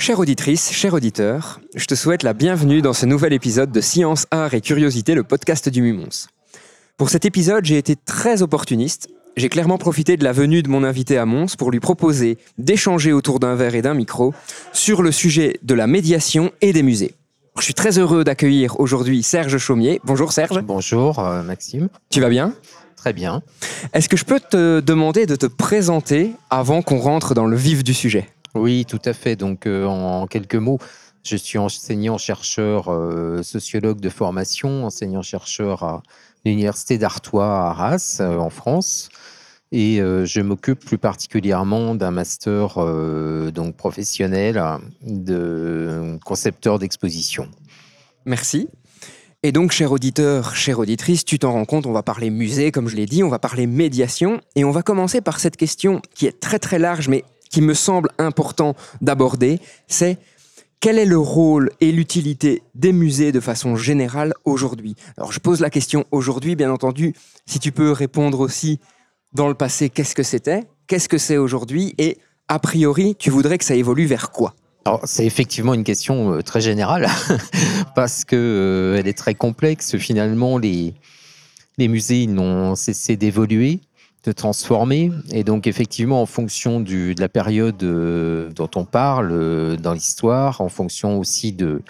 Chère auditrice, cher auditeur, je te souhaite la bienvenue dans ce nouvel épisode de Science, Art et Curiosité, le podcast du Mumons. Pour cet épisode, j'ai été très opportuniste. J'ai clairement profité de la venue de mon invité à Mons pour lui proposer d'échanger autour d'un verre et d'un micro sur le sujet de la médiation et des musées. Je suis très heureux d'accueillir aujourd'hui Serge Chaumier. Bonjour Serge. Bonjour euh, Maxime. Tu vas bien? Très bien. Est-ce que je peux te demander de te présenter avant qu'on rentre dans le vif du sujet? Oui, tout à fait. Donc euh, en quelques mots, je suis enseignant-chercheur euh, sociologue de formation, enseignant-chercheur à l'Université d'Artois à Arras, euh, en France. Et je m'occupe plus particulièrement d'un master donc professionnel de concepteur d'exposition. Merci. Et donc, cher auditeur, chère auditrice, tu t'en rends compte, on va parler musée, comme je l'ai dit, on va parler médiation, et on va commencer par cette question qui est très très large, mais qui me semble important d'aborder, c'est quel est le rôle et l'utilité des musées de façon générale aujourd'hui? Alors, je pose la question aujourd'hui, bien entendu, si tu peux répondre aussi dans le passé, qu'est-ce que c'était? Qu'est-ce que c'est aujourd'hui? Et a priori, tu voudrais que ça évolue vers quoi? Alors, c'est effectivement une question euh, très générale parce que euh, elle est très complexe. Finalement, les, les musées n'ont cessé d'évoluer, de transformer. Et donc, effectivement, en fonction du, de la période euh, dont on parle euh, dans l'histoire, en fonction aussi de,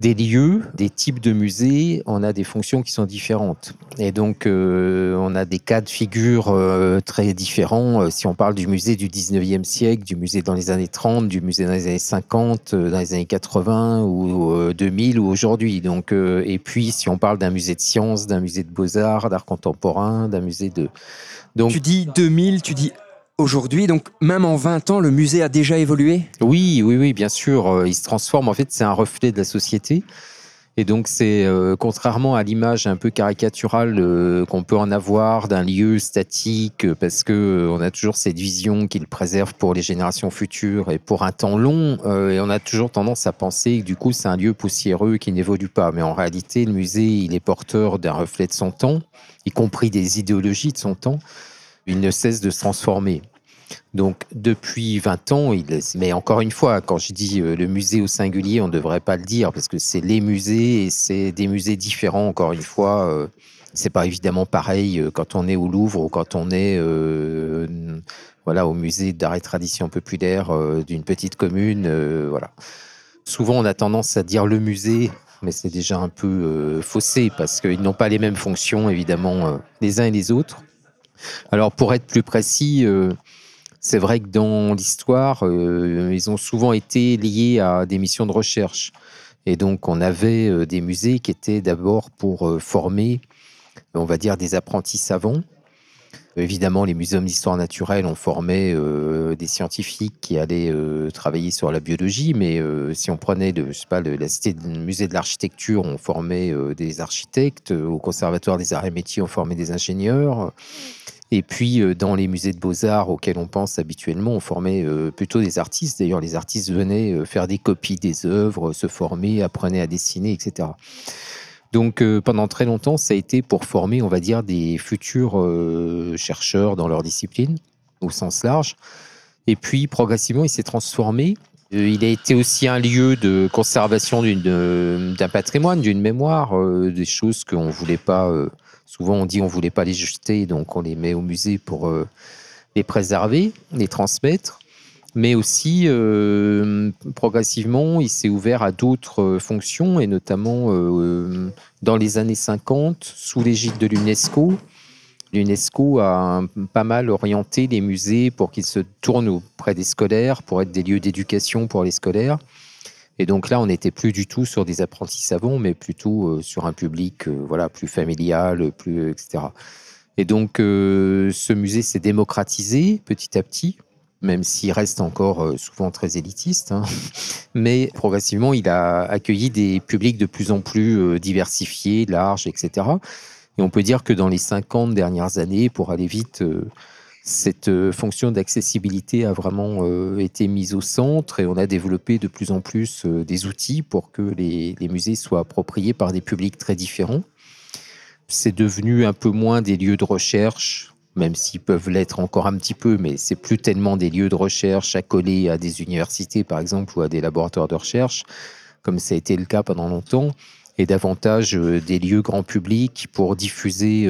des lieux, des types de musées, on a des fonctions qui sont différentes. Et donc, euh, on a des cas de figure très différents. Si on parle du musée du 19e siècle, du musée dans les années 30, du musée dans les années 50, euh, dans les années 80 ou euh, 2000 ou aujourd'hui. Donc, et puis, si on parle d'un musée de sciences, d'un musée de beaux-arts, d'art contemporain, d'un musée de... Donc, Tu dis 2000, tu dis aujourd'hui, donc même en 20 ans, le musée a déjà évolué? Oui, oui, oui, bien sûr. euh, Il se transforme. En fait, c'est un reflet de la société. Et donc, c'est euh, contrairement à l'image un peu caricaturale euh, qu'on peut en avoir d'un lieu statique, euh, parce que on a toujours cette vision qu'il préserve pour les générations futures et pour un temps long. et on a toujours tendance à penser que du coup, c'est un lieu poussiéreux qui n'évolue pas. Mais en réalité, le musée, il est porteur d'un reflet de son temps, y compris des idéologies de son temps. Il ne cesse de se transformer. Donc depuis 20 ans, il, mais encore une fois, quand je dis euh, le musée au singulier, on ne devrait pas le dire parce que c'est les musées et c'est des musées différents. Encore une fois, euh, c'est pas évidemment pareil euh, quand on est au Louvre ou quand on est voilà au musée d'art et tradition populaire d'une petite commune. voilà. Souvent, on a tendance à dire le musée, mais c'est déjà un peu faussé parce qu'ils n'ont pas les mêmes fonctions évidemment les uns et les autres. Alors pour être plus précis. C'est vrai que dans l'histoire, euh, ils ont souvent été liés à des missions de recherche. Et donc, on avait euh, des musées qui étaient d'abord pour euh, former, on va dire, des apprentis savants. Évidemment, les muséums d'histoire naturelle ont formé des scientifiques qui allaient travailler sur la biologie, mais si on prenait le, je sais pas, le, le musée de l'architecture, on formait des architectes, au conservatoire des arts et métiers, on formait des ingénieurs. Et puis, euh, dans les musées de beaux-arts auxquels on pense habituellement, on formait euh, plutôt des artistes. D'ailleurs, les artistes venaient euh, faire des copies des œuvres, se former, apprenaient à dessiner, etc. Donc, pendant très longtemps, ça a été pour former, on va dire, des futurs chercheurs dans leur discipline, au sens large. Et puis, progressivement, il s'est transformé. Il a été aussi un lieu de conservation d'un patrimoine, d'une mémoire, des choses qu'on ne voulait pas... Souvent, on dit on voulait pas les jeter, donc on les met au musée pour euh, les préserver, les transmettre. Mais aussi, euh, progressivement, il s'est ouvert à d'autres euh, fonctions, et notamment dans les années 50, sous l'égide de l'UNESCO. L'UNESCO a pas mal orienté les musées pour qu'ils se tournent auprès des scolaires, pour être des lieux d'éducation pour les scolaires. Et donc là, on n'était plus du tout sur des apprentis savants, mais plutôt euh, sur un public euh, voilà, plus familial, plus, etc. Et donc, euh, ce musée s'est démocratisé petit à petit. même s'il reste encore souvent très élitiste. hein. Mais progressivement, il a accueilli des publics de plus en plus diversifiés, larges, etc. Et on peut dire que dans les 50 dernières années, pour aller vite, cette euh, fonction d'accessibilité a vraiment euh, été mise au centre et on a développé de plus en plus euh, des outils pour que les, les musées soient appropriés par des publics très différents. C'est devenu un peu moins des lieux de recherche, même s'ils peuvent l'être encore un petit peu, mais c'est plus tellement des lieux de recherche accolés à des universités, par exemple, ou à des laboratoires de recherche, comme ça a été le cas pendant longtemps, et davantage des lieux grand public pour diffuser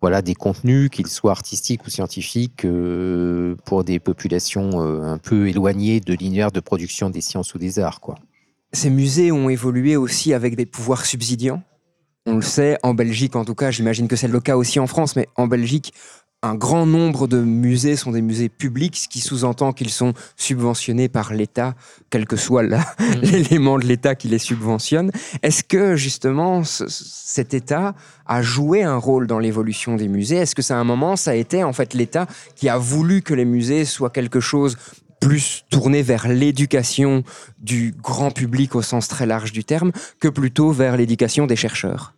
voilà, des contenus, qu'ils soient artistiques ou scientifiques, euh, pour des populations euh, un peu éloignées de l'univers de production des sciences ou des arts. Quoi. Ces musées ont évolué aussi avec des pouvoirs subsidiants. On le sait, en Belgique en tout cas, j'imagine que c'est le cas aussi en France, mais en Belgique, un grand nombre de musées sont des musées publics, ce qui sous-entend qu'ils sont subventionnés par l'État, quel que soit la- l'élément de l'État qui les subventionne. Est-ce que justement ce- cet État a joué un rôle dans l'évolution des musées? Est-ce que c'est un moment, ça a été en fait l'État qui a voulu que les musées soient quelque chose plus tourné vers l'éducation du grand public au sens très large du terme que plutôt vers l'éducation des chercheurs?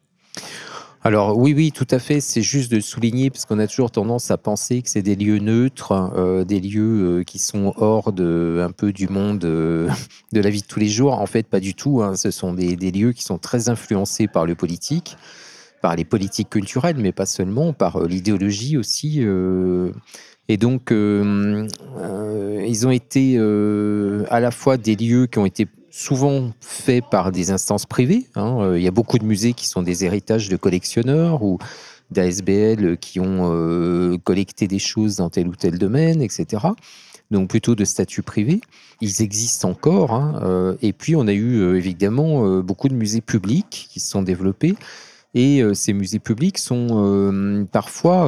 Alors oui, oui, tout à fait. C'est juste de souligner, parce qu'on a toujours tendance à penser que c'est des lieux neutres, euh, des lieux euh, qui sont hors de, un peu du monde euh, de la vie de tous les jours. En fait, pas du tout. hein. Ce sont des, des lieux qui sont très influencés par le politique, par les politiques culturelles, mais pas seulement, par l'idéologie aussi. et donc, ils ont été à la fois des lieux qui ont été souvent faits par des instances privées. hein. Euh, Il y a beaucoup de musées qui sont des héritages de collectionneurs ou d'ASBL qui ont euh, collecté des choses dans tel ou tel domaine, etc. Donc plutôt de statut privé. Ils existent encore. hein. Euh, et puis on a eu évidemment beaucoup de musées publics qui se sont développés. Et ces musées publics sont parfois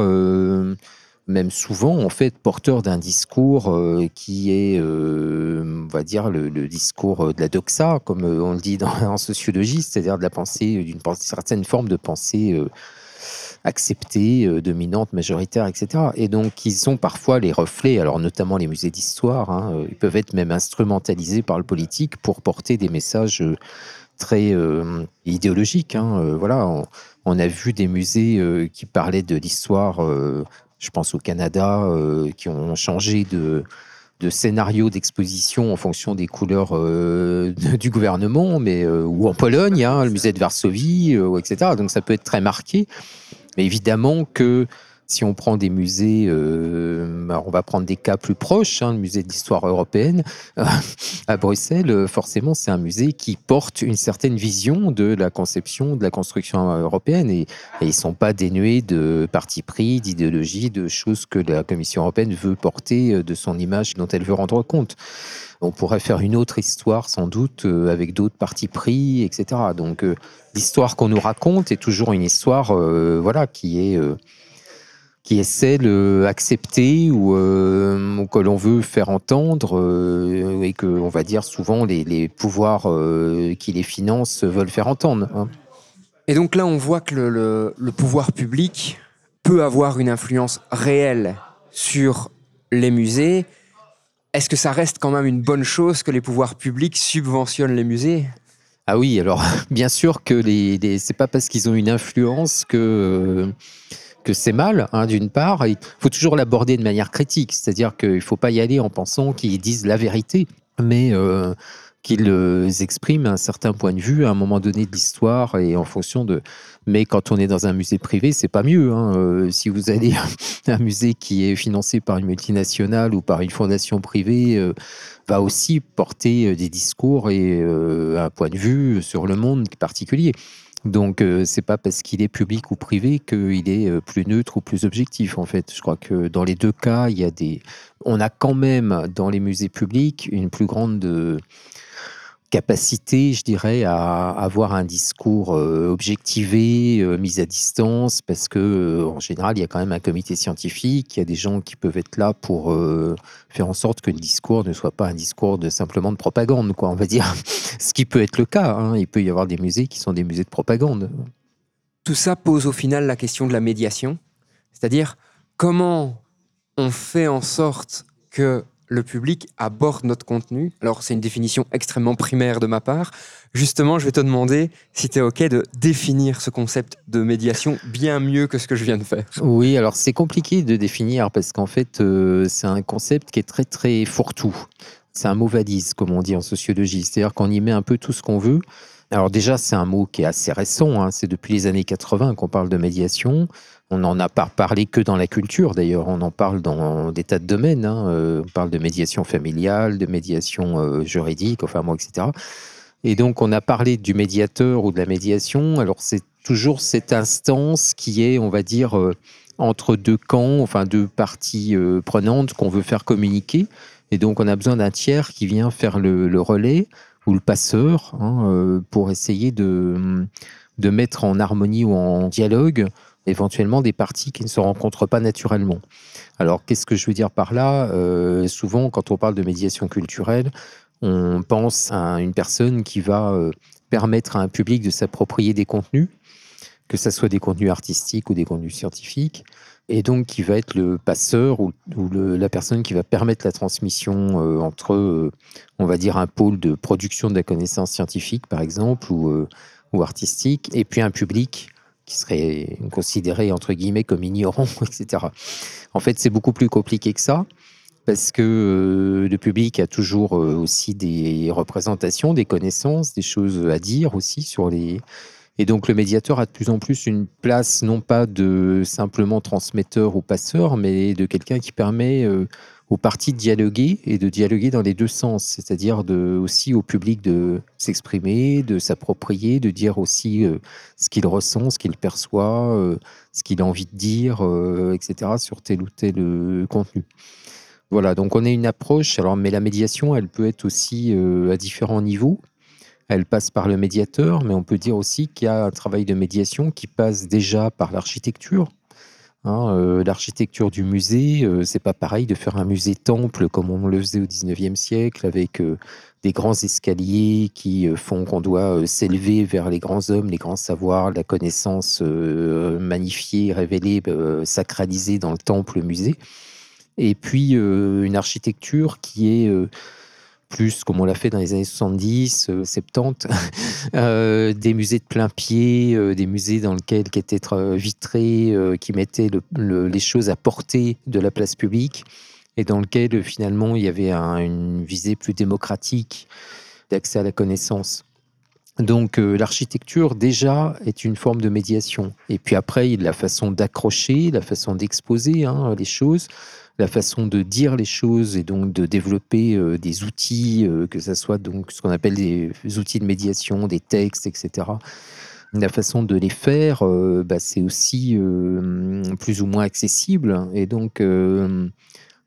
même souvent en fait porteur d'un discours euh, qui est, euh, on va dire, le, discours euh, de la doxa, comme on le dit dans, en sociologie, c'est-à-dire de la pensée, d'une certaine forme de pensée acceptée, dominante, majoritaire, etc. Et donc, ils sont parfois les reflets, alors notamment les musées d'histoire, hein, ils peuvent être même instrumentalisés par le politique pour porter des messages très euh, idéologiques. hein. Voilà, on, a vu des musées qui parlaient de l'histoire, je pense au Canada, euh, qui ont changé de, scénario d'exposition en fonction des couleurs euh, du gouvernement, mais euh, ou en Pologne, hein, le musée de Varsovie, etc. Donc ça peut être très marqué. Mais évidemment que si on prend des musées, euh, on va prendre des cas plus proches, hein, le musée d'histoire européenne à Bruxelles, euh, forcément c'est un musée qui porte une certaine vision de la conception, de la construction euh, européenne et, ils ne sont pas dénués de parti pris, d'idéologie, de choses que la Commission européenne veut porter euh, de son image dont elle veut rendre compte. On pourrait faire une autre histoire sans doute euh, avec d'autres partis pris, etc. Donc euh, l'histoire qu'on nous raconte est toujours une histoire euh, voilà, qui est... qui est celle acceptée ou, euh, ou que l'on veut faire entendre euh, et que, on va dire, souvent les, les pouvoirs euh, qui les financent veulent faire entendre. hein. Et donc là, on voit que le, le- le pouvoir public peut avoir une influence réelle sur les musées. Est-ce que ça reste quand même une bonne chose que les pouvoirs publics subventionnent les musées? Ah oui, alors bien sûr que les, les- c'est pas parce qu'ils ont une influence que c'est mal, hein, d'une part. Il faut toujours l'aborder de manière critique, c'est-à-dire qu'il ne faut pas y aller en pensant qu'ils disent la vérité, mais euh, qu'ils euh, expriment un certain point de vue à un moment donné de l'histoire et en fonction de. Mais quand on est dans un musée privé, c'est pas mieux. hein. Euh, si vous allez à un musée qui est financé par une multinationale ou par une fondation privée, euh, va aussi porter des discours et un point de vue sur le monde particulier. Donc, euh, c'est pas parce qu'il est public ou privé qu'il est euh, plus neutre ou plus objectif. En fait, je crois que dans les deux cas, il y a des. On a quand même dans les musées publics une plus grande euh, capacité, je dirais, à avoir un discours euh, objectivé, euh, mis à distance, parce que euh, en général, il y a quand même un comité scientifique, il y a des gens qui peuvent être là pour faire en sorte que le discours ne soit pas un discours de simplement de propagande, quoi, on va dire. Ce qui peut être le cas. hein. Il peut y avoir des musées qui sont des musées de propagande. Tout ça pose au final la question de la médiation, c'est-à-dire comment on fait en sorte que le public aborde notre contenu. Alors, c'est une définition extrêmement primaire de ma part. Justement, je vais te demander si tu es OK de définir ce concept de médiation bien mieux que ce que je viens de faire. Oui, alors c'est compliqué de définir parce qu'en fait, euh, c'est un concept qui est très, très fourre-tout. C'est un mot valise, comme on dit en sociologie. C'est-à-dire qu'on y met un peu tout ce qu'on veut. Alors déjà, c'est un mot qui est assez récent. hein. C'est depuis les années 80 qu'on parle de médiation. On n'en a pas parlé que dans la culture, d'ailleurs. On en parle dans des tas de domaines. hein. Euh, on parle de médiation familiale, de médiation euh, juridique, enfin, moi, etc. Et donc, on a parlé du médiateur ou de la médiation. Alors, c'est toujours cette instance qui est, on va dire, euh, entre deux camps, enfin, deux parties prenantes qu'on veut faire communiquer. Et donc, on a besoin d'un tiers qui vient faire le, relais ou le passeur hein, pour essayer de, de mettre en harmonie ou en dialogue éventuellement des parties qui ne se rencontrent pas naturellement. Alors, qu'est-ce que je veux dire par là? Euh, Souvent, quand on parle de médiation culturelle, on pense à une personne qui va euh, permettre à un public de s'approprier des contenus, que ce soit des contenus artistiques ou des contenus scientifiques, et donc qui va être le passeur ou, la personne qui va permettre la transmission euh, entre, on va dire, un pôle de production de la connaissance scientifique, par exemple, ou artistique, et puis un public qui serait considéré, entre guillemets, comme ignorant, etc. En fait, c'est beaucoup plus compliqué que ça parce que euh, le public a toujours euh, aussi des représentations, des connaissances, des choses à dire aussi sur les. Et donc le médiateur a de plus en plus une place non pas de simplement transmetteur ou passeur, mais de quelqu'un qui permet euh, aux parties de dialoguer et de dialoguer dans les deux sens, c'est-à-dire aussi au public de s'exprimer, de s'approprier, de dire aussi euh, ce qu'il ressent, ce qu'il perçoit, euh, ce qu'il a envie de dire, euh, etc. sur tel ou tel contenu. Voilà, donc on a une approche. Alors, mais la médiation, elle peut être aussi à différents niveaux. Elle passe par le médiateur, mais on peut dire aussi qu'il y a un travail de médiation qui passe déjà par l'architecture. Hein, euh, l'architecture du musée, euh, c'est pas pareil de faire un musée temple comme on le faisait au 19e siècle avec euh, des grands escaliers qui font qu'on doit s'élever vers les grands hommes, les grands savoirs, la connaissance magnifiée, révélée, sacralisée dans le temple musée. Et puis une architecture qui est plus comme on l'a fait dans les années 70, euh, 70, euh, des musées de plein pied, euh, des musées dans lesquels qui étaient euh, vitrés, euh, qui mettaient le- le- les choses à portée de la place publique et dans lequel euh, finalement il y avait un- une visée plus démocratique d'accès à la connaissance. Donc euh, l'architecture déjà est une forme de médiation. Et puis après, il y a la façon d'accrocher, la façon d'exposer hein, les choses, la façon de dire les choses et donc de développer euh, des outils, euh, que ce soit donc ce qu'on appelle des outils de médiation, des textes, etc. La façon de les faire, euh, bah, c'est aussi plus ou moins accessible. Et donc,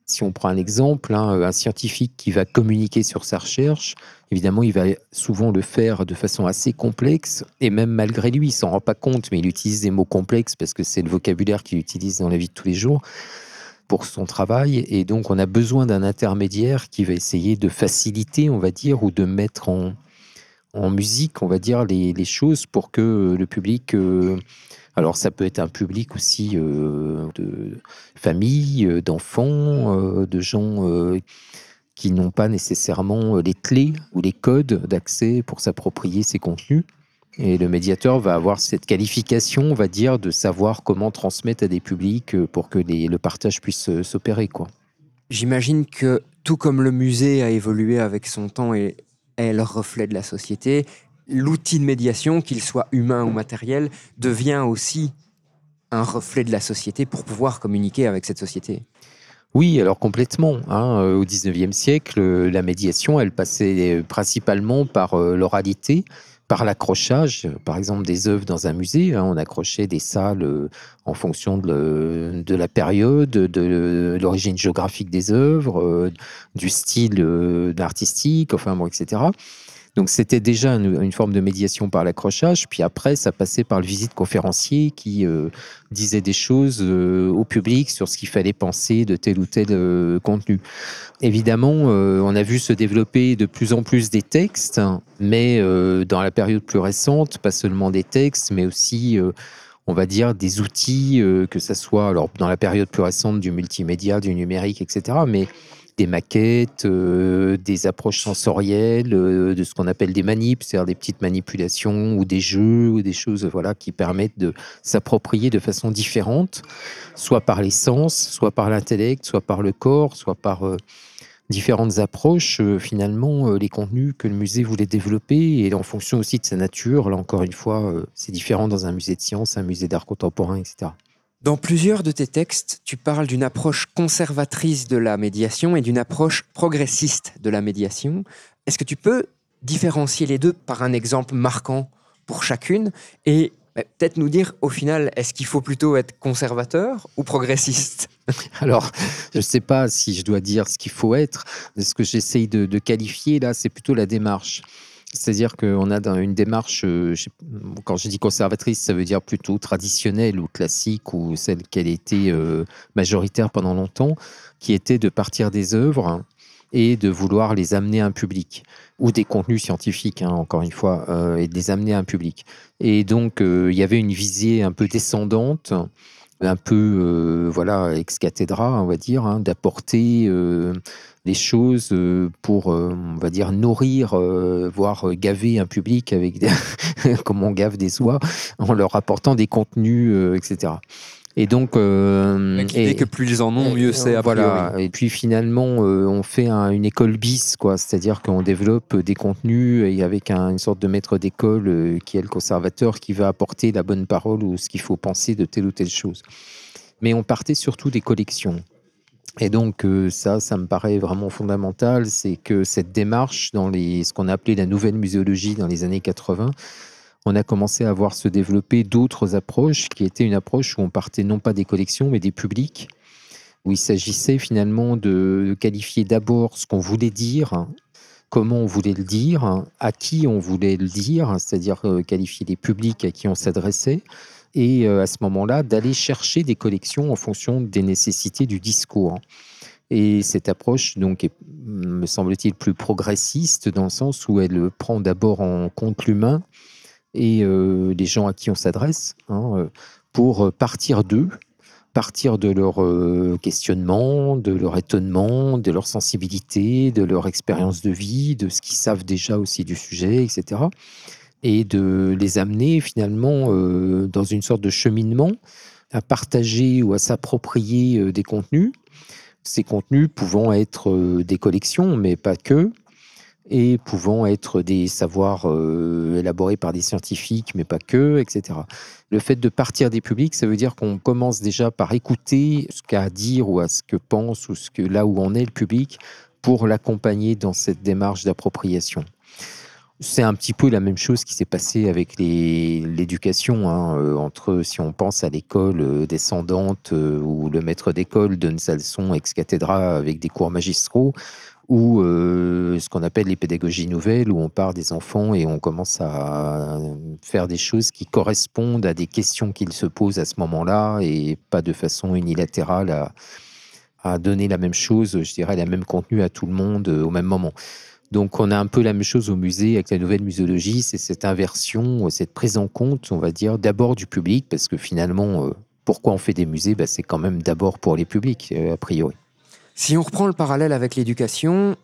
si on prend un exemple, hein, un scientifique qui va communiquer sur sa recherche, évidemment, il va souvent le faire de façon assez complexe, et même malgré lui, il s'en rend pas compte, mais il utilise des mots complexes parce que c'est le vocabulaire qu'il utilise dans la vie de tous les jours pour son travail. Et donc, on a besoin d'un intermédiaire qui va essayer de faciliter, on va dire, ou de mettre en, en musique, on va dire, les, choses pour que le public... euh, alors, ça peut être un public aussi euh, de familles, euh, d'enfants, de gens qui n'ont pas nécessairement les clés ou les codes d'accès pour s'approprier ces contenus. Et le médiateur va avoir cette qualification, on va dire, de savoir comment transmettre à des publics euh, pour que les- le partage puisse euh, s'opérer. quoi. J'imagine que tout comme le musée a évolué avec son temps et est le reflet de la société, l'outil de médiation, qu'il soit humain ou matériel, devient aussi un reflet de la société pour pouvoir communiquer avec cette société. Oui, alors complètement. hein. Euh, Au 19e siècle, la médiation, elle passait principalement par l'oralité, par l'accrochage, par exemple des œuvres dans un musée. hein. On accrochait des salles euh, en fonction de, la période, de l'origine géographique des œuvres, euh, du style euh, artistique, enfin etc. Donc c'était déjà une, forme de médiation par l'accrochage, puis après ça passait par le visite conférencier qui euh, disait des choses euh, au public sur ce qu'il fallait penser de tel ou tel euh, contenu. Évidemment, on a vu se développer de plus en plus des textes, mais dans la période plus récente, pas seulement des textes, mais aussi, on va dire, des outils, que ça soit alors dans la période plus récente du multimédia, du numérique, etc. Mais des maquettes, euh, des approches sensorielles, euh, de ce qu'on appelle des manips, c'est-à-dire des petites manipulations ou des jeux ou des choses voilà, qui permettent de s'approprier de façon différente, soit par les sens, soit par l'intellect, soit par le corps, soit par euh, différentes approches, finalement, les contenus que le musée voulait développer et en fonction aussi de sa nature. Là, encore une fois, c'est différent dans un musée de sciences, un musée d'art contemporain, etc. Dans plusieurs de tes textes, tu parles d'une approche conservatrice de la médiation et d'une approche progressiste de la médiation. Est-ce que tu peux différencier les deux par un exemple marquant pour chacune et bah, peut-être nous dire au final, est-ce qu'il faut plutôt être conservateur ou progressiste? Alors, je ne sais pas si je dois dire ce qu'il faut être. Ce que j'essaye de, de qualifier là, c'est plutôt la démarche. C'est-à-dire qu'on a une démarche, euh, quand je dis conservatrice, ça veut dire plutôt traditionnelle ou classique ou celle a été euh, majoritaire pendant longtemps, qui était de partir des œuvres et de vouloir les amener à un public ou des contenus scientifiques, hein, encore une fois, euh, et de les amener à un public. Et donc, il y avait une visée un peu descendante un peu voilà ex cathedra on va dire hein, d'apporter les choses euh, pour, euh, on va dire, nourrir, euh, voire gaver un public avec des comme on gave des oies, en leur apportant des contenus, etc. Et donc, euh, et, que plus ils en ont, mieux c'est. Voilà. Et puis finalement, on fait une école bis, quoi. C'est-à-dire qu'on développe des contenus et avec une sorte de maître d'école qui est le conservateur, qui va apporter la bonne parole ou ce qu'il faut penser de telle ou telle chose. Mais on partait surtout des collections. Et donc euh, ça, ça me paraît vraiment fondamental, c'est que cette démarche dans les, ce qu'on a appelé la nouvelle muséologie dans les années 80, on a commencé à voir se développer d'autres approches qui étaient une approche où on partait non pas des collections mais des publics, où il s'agissait finalement de qualifier d'abord ce qu'on voulait dire, comment on voulait le dire, à qui on voulait le dire, c'est-à-dire euh, qualifier les publics à qui on s'adressait, et euh, à ce moment-là d'aller chercher des collections en fonction des nécessités du discours. Et cette approche, donc, me semble-t-il, plus progressiste dans le sens où elle prend d'abord en compte l'humain et euh, les gens à qui on s'adresse hein, euh, pour partir d'eux, partir de leur questionnement, de leur étonnement, de leur sensibilité, de leur expérience de vie, de ce qu'ils savent déjà aussi du sujet, etc et de les amener finalement euh, dans une sorte de cheminement à partager ou à s'approprier euh, des contenus. Ces contenus pouvant être euh, des collections, mais pas que, et pouvant être des savoirs élaborés par des scientifiques, mais pas que, etc. Le fait de partir des publics, ça veut dire qu'on commence déjà par écouter ce qu'a à dire ou à ce que pense ou ce que là où en est le public pour l'accompagner dans cette démarche d'appropriation. C'est un petit peu la même chose qui s'est passé avec l'éducation. Hein, euh, entre, si on pense à l'école euh, descendante euh, où le maître d'école donne sa leçon ex cathedra avec des cours magistraux, ou ce qu'on appelle les pédagogies nouvelles, où on part des enfants et on commence à faire des choses qui correspondent à des questions qu'ils se posent à ce moment-là et pas de façon unilatérale à, à donner la même chose, je dirais, la même contenu à tout le monde au même moment. Donc on a un peu la même chose au musée avec la nouvelle muséologie, c'est cette inversion, cette prise en compte, on va dire, d'abord du public, parce que finalement, euh, pourquoi on fait des musées? Bah, C'est quand même d'abord pour les publics, euh, a priori. Si on reprend le parallèle avec l'éducation,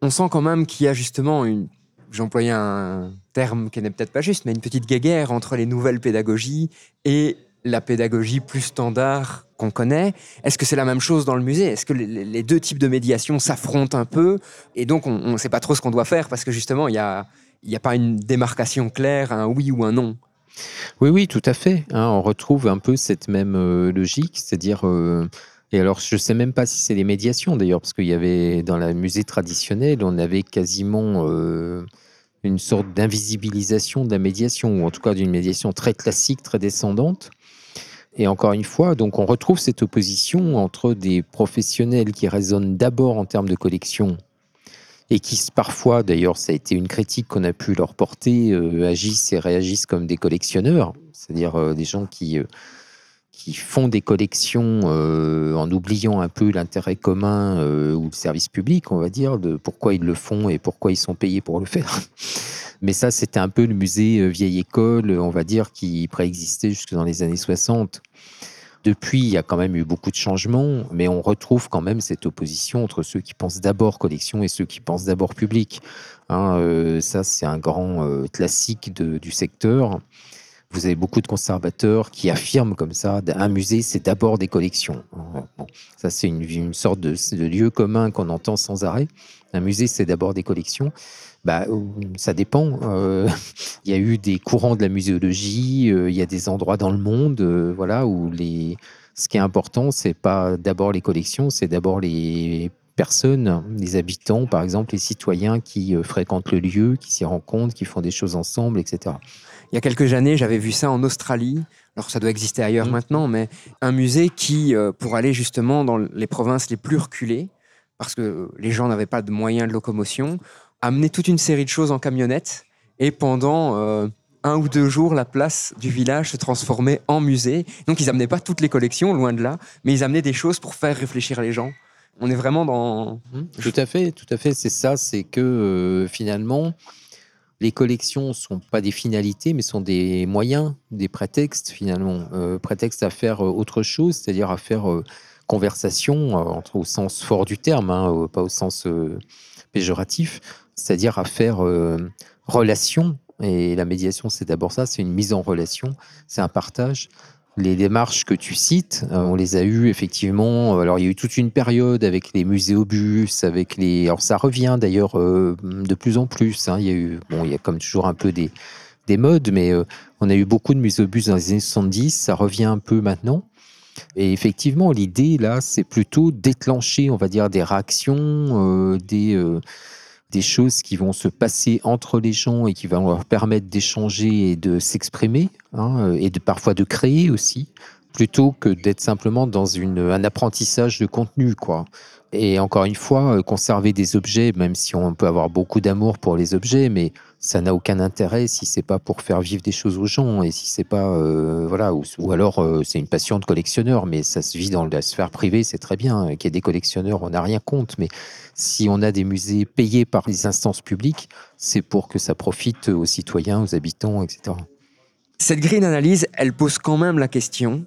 on sent quand même qu'il y a justement une... J'employais un terme qui n'est peut-être pas juste, mais une petite guéguerre entre les nouvelles pédagogies et la pédagogie plus standard qu'on connaît. Est-ce que c'est la même chose dans le musée? Est-ce que les, deux types de médiation s'affrontent un peu? Et donc, on ne sait pas trop ce qu'on doit faire parce que justement, il n'y a, pas une démarcation claire, un oui ou un non. Oui, oui, tout à fait. Hein. on retrouve un peu cette même euh, logique, c'est-à-dire... Euh, et alors, je ne sais même pas si c'est les médiations d'ailleurs, parce qu'il y avait dans la musée traditionnelle, on avait quasiment euh, une sorte d'invisibilisation de la médiation, ou en tout cas d'une médiation très classique, très descendante. Et encore une fois, donc on retrouve cette opposition entre des professionnels qui raisonnent d'abord en termes de collection et qui parfois, d'ailleurs, ça a été une critique qu'on a pu leur porter, euh, agissent et réagissent comme des collectionneurs, c'est-à-dire euh, des gens qui, euh, qui font des collections en oubliant un peu l'intérêt commun ou le service public, on va dire, de pourquoi ils le font et pourquoi ils sont payés pour le faire. Mais ça, c'était un peu le musée euh, vieille école, on va dire, qui préexistait jusque dans les années 60. Depuis, il y a quand même eu beaucoup de changements, mais on retrouve quand même cette opposition entre ceux qui pensent d'abord collection et ceux qui pensent d'abord public. Hein, euh, ça, c'est un grand euh, classique du secteur. Vous avez beaucoup de conservateurs qui affirment comme ça, un musée, c'est d'abord des collections. Ça, c'est une, sorte de lieu commun qu'on entend sans arrêt. Un musée, c'est d'abord des collections. Bah, euh, ça dépend. Euh, il y a eu des courants de la muséologie, euh, il y a des endroits dans le monde, euh, voilà, où les. Ce qui est important, c'est pas d'abord les collections, c'est d'abord les personnes, les habitants, par exemple, les citoyens qui fréquentent le lieu, qui s'y rencontrent, qui font des choses ensemble, etc. Il y a quelques années, j'avais vu ça en Australie. Alors ça doit exister ailleurs Mhm. maintenant, mais un musée qui, pour aller justement dans les provinces les plus reculées, parce que les gens n'avaient pas de moyens de locomotion, amenait toute une série de choses en camionnette. Et pendant euh, un ou deux jours, la place du village se transformait en musée. Donc ils amenaient pas toutes les collections, loin de là, mais ils amenaient des choses pour faire réfléchir les gens. On est vraiment dans... Mhm. Tout à fait, tout à fait. C'est ça, c'est que euh, finalement, les collections sont pas des finalités, mais sont des moyens, des prétextes finalement, Euh, prétextes à faire euh, autre chose, c'est-à-dire à faire conversation, entre, au sens fort du terme, hein, pas au sens péjoratif, c'est-à-dire à faire euh, relation. Et la médiation, c'est d'abord ça, c'est une mise en relation, c'est un partage. Les démarches que tu cites, euh, on les a eues effectivement. Alors, il y a eu toute une période avec les muséobus, avec les. Alors, ça revient d'ailleurs euh, de plus en plus. hein. Il y a eu, bon, il y a comme toujours un peu des, des modes, mais on a eu beaucoup de muséobus dans les années 70. Ça revient un peu maintenant. Et effectivement, l'idée là, c'est plutôt déclencher, on va dire, des réactions, des, des choses qui vont se passer entre les gens et qui vont leur permettre d'échanger et de s'exprimer, hein, et de parfois de créer aussi, plutôt que d'être simplement dans une, un apprentissage de contenu, quoi. Et encore une fois, euh, conserver des objets, même si on peut avoir beaucoup d'amour pour les objets, mais ça n'a aucun intérêt si c'est pas pour faire vivre des choses aux gens et si c'est pas euh, voilà ou, alors euh, c'est une passion de collectionneur, mais ça se vit dans la sphère privée, c'est très bien qu'il y ait des collectionneurs, on n'a rien contre, mais si on a des musées payés par les instances publiques, c'est pour que ça profite aux citoyens, aux habitants, etc. Cette grille d'analyse, elle pose quand même la question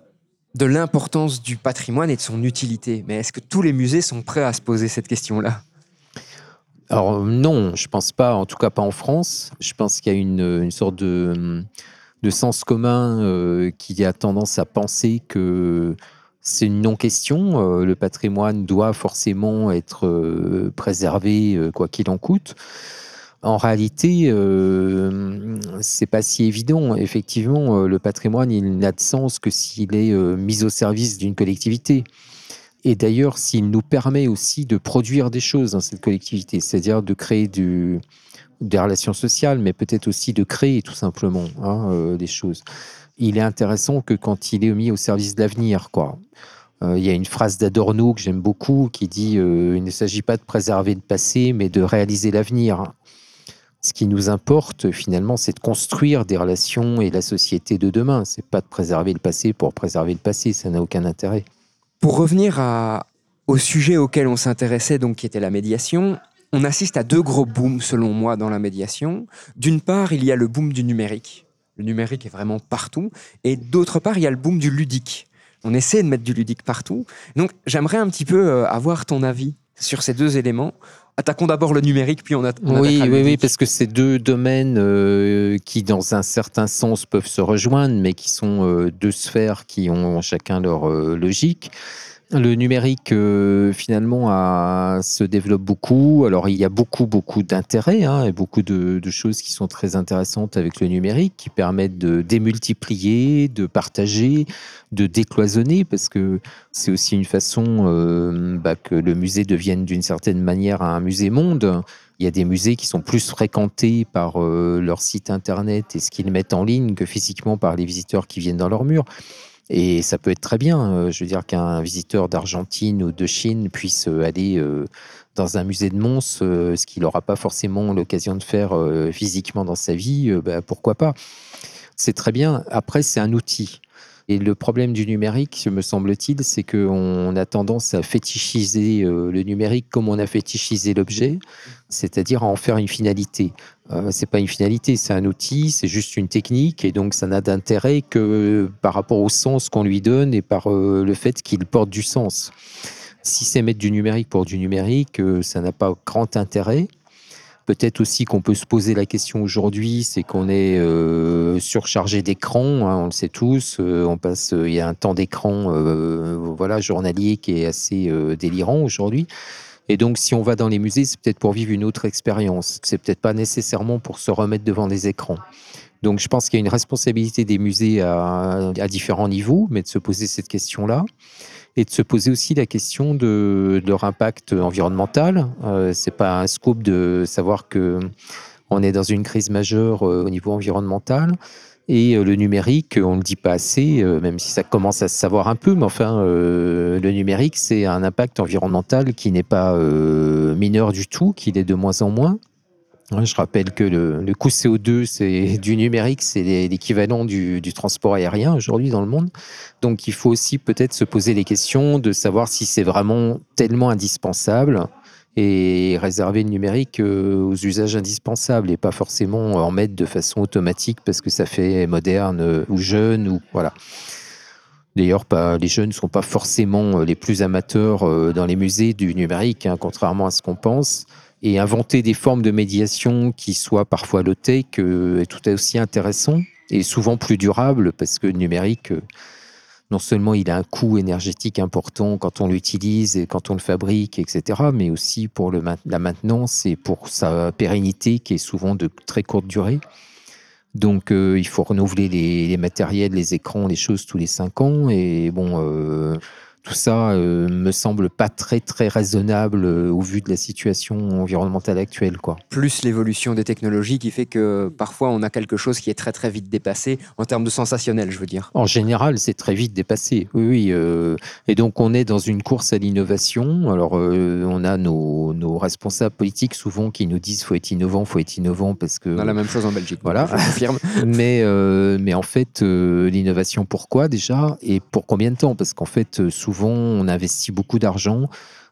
de l'importance du patrimoine et de son utilité. Mais est-ce que tous les musées sont prêts à se poser cette question-là? Alors non, je pense pas, en tout cas pas en France. Je pense qu'il y a une, sorte de, de sens commun euh, qui a tendance à penser que c'est une non-question. euh, le patrimoine doit forcément être euh, préservé euh, quoi qu'il en coûte. En réalité, euh, c'est pas si évident. Effectivement, euh, le patrimoine, il n'a de sens que s'il est euh, mis au service d'une collectivité. Et d'ailleurs, s'il nous permet aussi de produire des choses dans cette collectivité, c'est-à-dire de créer des relations sociales, mais peut-être aussi de créer tout simplement hein, euh, des choses. Il est intéressant que quand il est mis au service de l'avenir, quoi. Euh, Il y a une phrase d'Adorno que j'aime beaucoup qui dit euh, Il ne s'agit pas de préserver le passé, mais de réaliser l'avenir. Ce qui nous importe finalement, c'est de construire des relations et la société de demain. C'est pas de préserver le passé pour préserver le passé, ça n'a aucun intérêt. Pour revenir au sujet auquel on s'intéressait, donc qui était la médiation, on assiste à deux gros booms selon moi dans la médiation. D'une part, il y a le boom du numérique. Le numérique est vraiment partout. Et d'autre part, il y a le boom du ludique. On essaie de mettre du ludique partout. Donc j'aimerais un petit peu euh, avoir ton avis sur ces deux éléments. Attaquons d'abord le numérique, puis on, a, on Oui, oui, oui, parce que c'est deux domaines euh, qui, dans un certain sens, peuvent se rejoindre, mais qui sont euh, deux sphères qui ont chacun leur euh, logique. Le numérique, euh, finalement, se développe beaucoup. Alors, il y a beaucoup, beaucoup d'intérêts hein, et beaucoup de, choses qui sont très intéressantes avec le numérique, qui permettent de démultiplier, de partager, de décloisonner, parce que c'est aussi une façon euh, bah, que le musée devienne d'une certaine manière un musée monde. Il y a des musées qui sont plus fréquentés par euh, leur site internet et ce qu'ils mettent en ligne que physiquement par les visiteurs qui viennent dans leurs murs. Et ça peut être très bien. euh, je veux dire qu'un visiteur d'Argentine ou de Chine puisse euh, aller euh, dans un musée de Mons, ce qu'il n'aura pas forcément l'occasion de faire physiquement dans sa vie, bah, pourquoi pas C'est très bien. Après, c'est un outil. Et le problème du numérique, me semble-t-il, c'est qu'on a tendance à fétichiser le numérique comme on a fétichisé l'objet, c'est-à-dire à en faire une finalité. Euh, c'est pas une finalité, c'est un outil, c'est juste une technique, et donc ça n'a d'intérêt que par rapport au sens qu'on lui donne et par euh, le fait qu'il porte du sens. Si c'est mettre du numérique pour du numérique, euh, ça n'a pas grand intérêt. Peut-être aussi qu'on peut se poser la question aujourd'hui, c'est qu'on est, euh, surchargé d'écran, hein, on le sait tous. on passe, il y a un temps d'écran, voilà, journalier qui est assez délirant aujourd'hui. Et donc, si on va dans les musées, c'est peut-être pour vivre une autre expérience. C'est peut-être pas nécessairement pour se remettre devant des écrans. Donc, je pense qu'il y a une responsabilité des musées à, différents niveaux, mais de se poser cette question-là et de se poser aussi la question de, de leur impact environnemental. Euh, c'est pas un scoop de savoir que on est dans une crise majeure euh, au niveau environnemental. Et euh, le numérique, on ne le dit pas assez, euh, même si ça commence à se savoir un peu, mais enfin, euh, le numérique, c'est un impact environnemental qui n'est pas mineur du tout, qu'il est de moins en moins. Je rappelle que le, coût CO2 c'est du numérique, c'est l'é- l'équivalent du transport aérien aujourd'hui dans le monde. Donc il faut aussi peut-être se poser les questions de savoir si c'est vraiment tellement indispensable et réserver le numérique euh, aux usages indispensables et pas forcément en mettre de façon automatique parce que ça fait moderne euh, ou jeune ou voilà. D'ailleurs, les jeunes ne sont pas forcément euh, les plus amateurs dans les musées du numérique, hein, contrairement à ce qu'on pense. Et inventer des formes de médiation qui soient parfois low-tech est tout aussi intéressant et souvent plus durable parce que le numérique, non seulement il a un coût énergétique important quand on l'utilise et quand on le fabrique, etc., mais aussi pour la maintenance et pour sa pérennité qui est souvent de très courte durée. Donc euh, il faut renouveler les, matériels, les écrans, les choses tous les cinq ans. Et bon, euh, tout ça euh, me semble pas très très raisonnable euh, au vu de la situation environnementale actuelle, quoi. Plus l'évolution des technologies qui fait que parfois on a quelque chose qui est très très vite dépassé en termes de sensationnel, je veux dire. En général, c'est très vite dépassé. Oui, oui. euh, et donc, on est dans une course à l'innovation. Alors, euh, on a nos, nos responsables politiques souvent qui nous disent faut être innovant, faut être innovant parce que. On a la même chose en Belgique. Voilà. je confirme. mais, mais en fait, l'innovation, pourquoi déjà Et pour combien de temps? Parce qu'en fait, euh, on investit beaucoup d'argent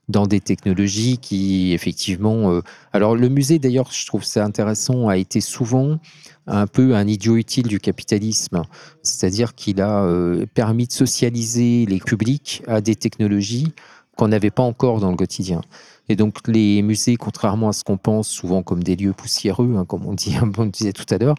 dans des technologies qui, effectivement... euh, alors, le musée, d'ailleurs, je trouve ça intéressant, a été souvent un peu un idiot utile du capitalisme. C'est-à-dire qu'il a euh, permis de socialiser les publics à des technologies qu'on n'avait pas encore dans le quotidien. Et donc les musées, contrairement à ce qu'on pense souvent comme des lieux poussiéreux, hein, comme on, dit, on disait tout à l'heure,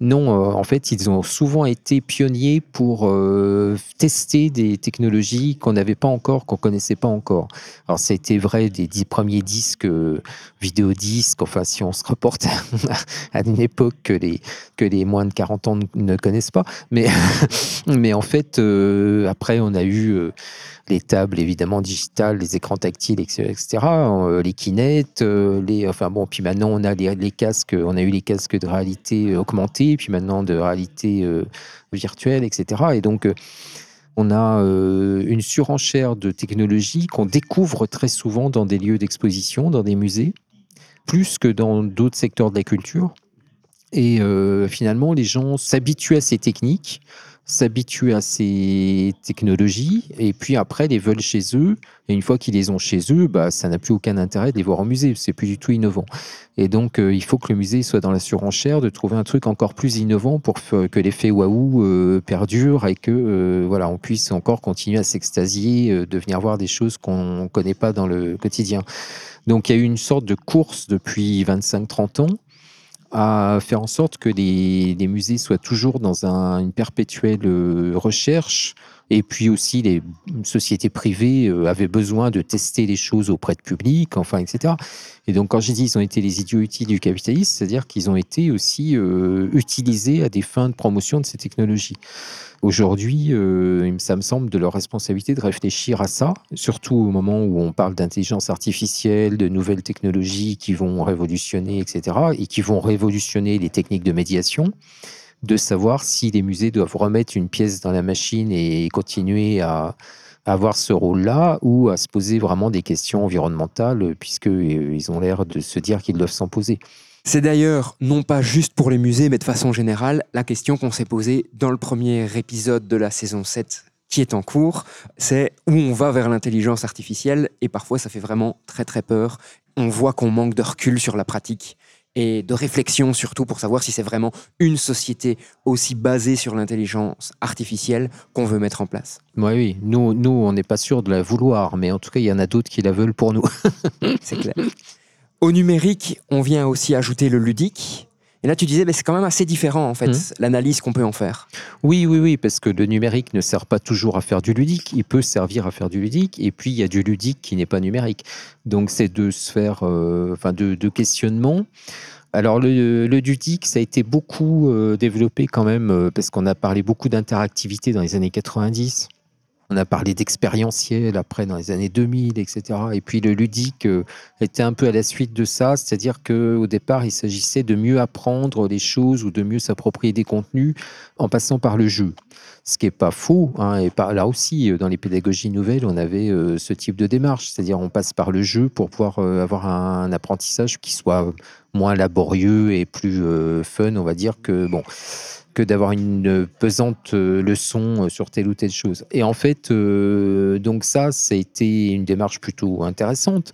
non, euh, en fait, ils ont souvent été pionniers pour euh, tester des technologies qu'on n'avait pas encore, qu'on connaissait pas encore. Alors, été vrai des dix premiers disques, euh, vidéodisques, enfin, si on se reporte à une époque que les, que les moins de 40 ans ne, connaissent pas. Mais, mais en fait, euh, après, on a eu les tables évidemment digitales, les écrans tactiles, etc., euh, les Kinect, euh, les, enfin bon, puis maintenant on a les, casques, on a eu les casques de réalité augmentée, puis maintenant de réalité euh, virtuelle, etc. Et donc euh, on a euh, une surenchère de technologies qu'on découvre très souvent dans des lieux d'exposition, dans des musées, plus que dans d'autres secteurs de la culture. Et euh, finalement, les gens s'habituent à ces techniques, s'habituent à ces technologies, et puis après les veulent chez eux. Et une fois qu'ils les ont chez eux, bah, ça n'a plus aucun intérêt de les voir au musée. C'est plus du tout innovant. Et donc, euh, il faut que le musée soit dans la surenchère de trouver un truc encore plus innovant pour que l'effet waouh euh, perdure et que euh, voilà, on puisse encore continuer à s'extasier, de venir voir des choses qu'on ne connaît pas dans le quotidien. Donc, il y a eu une sorte de course depuis 25-30 ans à faire en sorte que les, musées soient toujours dans un- une perpétuelle euh, recherche. Et puis aussi, les sociétés privées euh, avaient besoin de tester les choses auprès de public, enfin, etc. Et donc, quand j'ai dit ils ont été les idiots utiles du capitalisme, c'est-à-dire qu'ils ont été aussi euh, utilisés à des fins de promotion de ces technologies. Aujourd'hui, euh, ça me semble de leur responsabilité de réfléchir à ça, surtout au moment où on parle d'intelligence artificielle, de nouvelles technologies qui vont révolutionner, etc., et qui vont révolutionner les techniques de médiation, de savoir si les musées doivent remettre une pièce dans la machine et continuer à avoir ce rôle-là ou à se poser vraiment des questions environnementales, puisqu'ils ont l'air de se dire qu'ils doivent s'en poser. C'est d'ailleurs non pas juste pour les musées, mais de façon générale, la question qu'on s'est posée dans le premier épisode de la saison 7 qui est en cours, c'est où on va vers l'intelligence artificielle, et parfois ça fait vraiment très très peur. On voit qu'on manque de recul sur la pratique et de réflexion surtout pour savoir si c'est vraiment une société aussi basée sur l'intelligence artificielle qu'on veut mettre en place. Oui, oui. Nous, nous on n'est pas sûr de la vouloir, mais en tout cas, il y en a d'autres qui la veulent pour nous. c'est clair. Au numérique, on vient aussi ajouter le ludique. Et là, tu disais, mais c'est quand même assez différent, en fait, mmh. l'analyse qu'on peut en faire. Oui, oui, oui, parce que le numérique ne sert pas toujours à faire du ludique. Il peut servir à faire du ludique. Et puis, il y a du ludique qui n'est pas numérique. Donc, c'est deux sphères, euh, enfin, deux, questionnements. Alors, le, le, ludique, ça a été beaucoup euh, développé quand même, euh, parce qu'on a parlé beaucoup d'interactivité dans les années 90. On a parlé d'expérientiel après dans les années 2000, etc. Et puis le ludique euh, était un peu à la suite de ça, c'est-à-dire qu'au départ, il s'agissait de mieux apprendre les choses ou de mieux s'approprier des contenus en passant par le jeu. Ce qui n'est pas faux. Hein, et par, là aussi, euh, dans les pédagogies nouvelles, on avait euh, ce type de démarche, c'est-à-dire on passe par le jeu pour pouvoir avoir un, apprentissage qui soit moins laborieux et plus fun, on va dire que bon que d'avoir une pesante euh, leçon euh, sur telle ou telle chose. Et en fait, euh, donc ça, ça a été une démarche plutôt intéressante,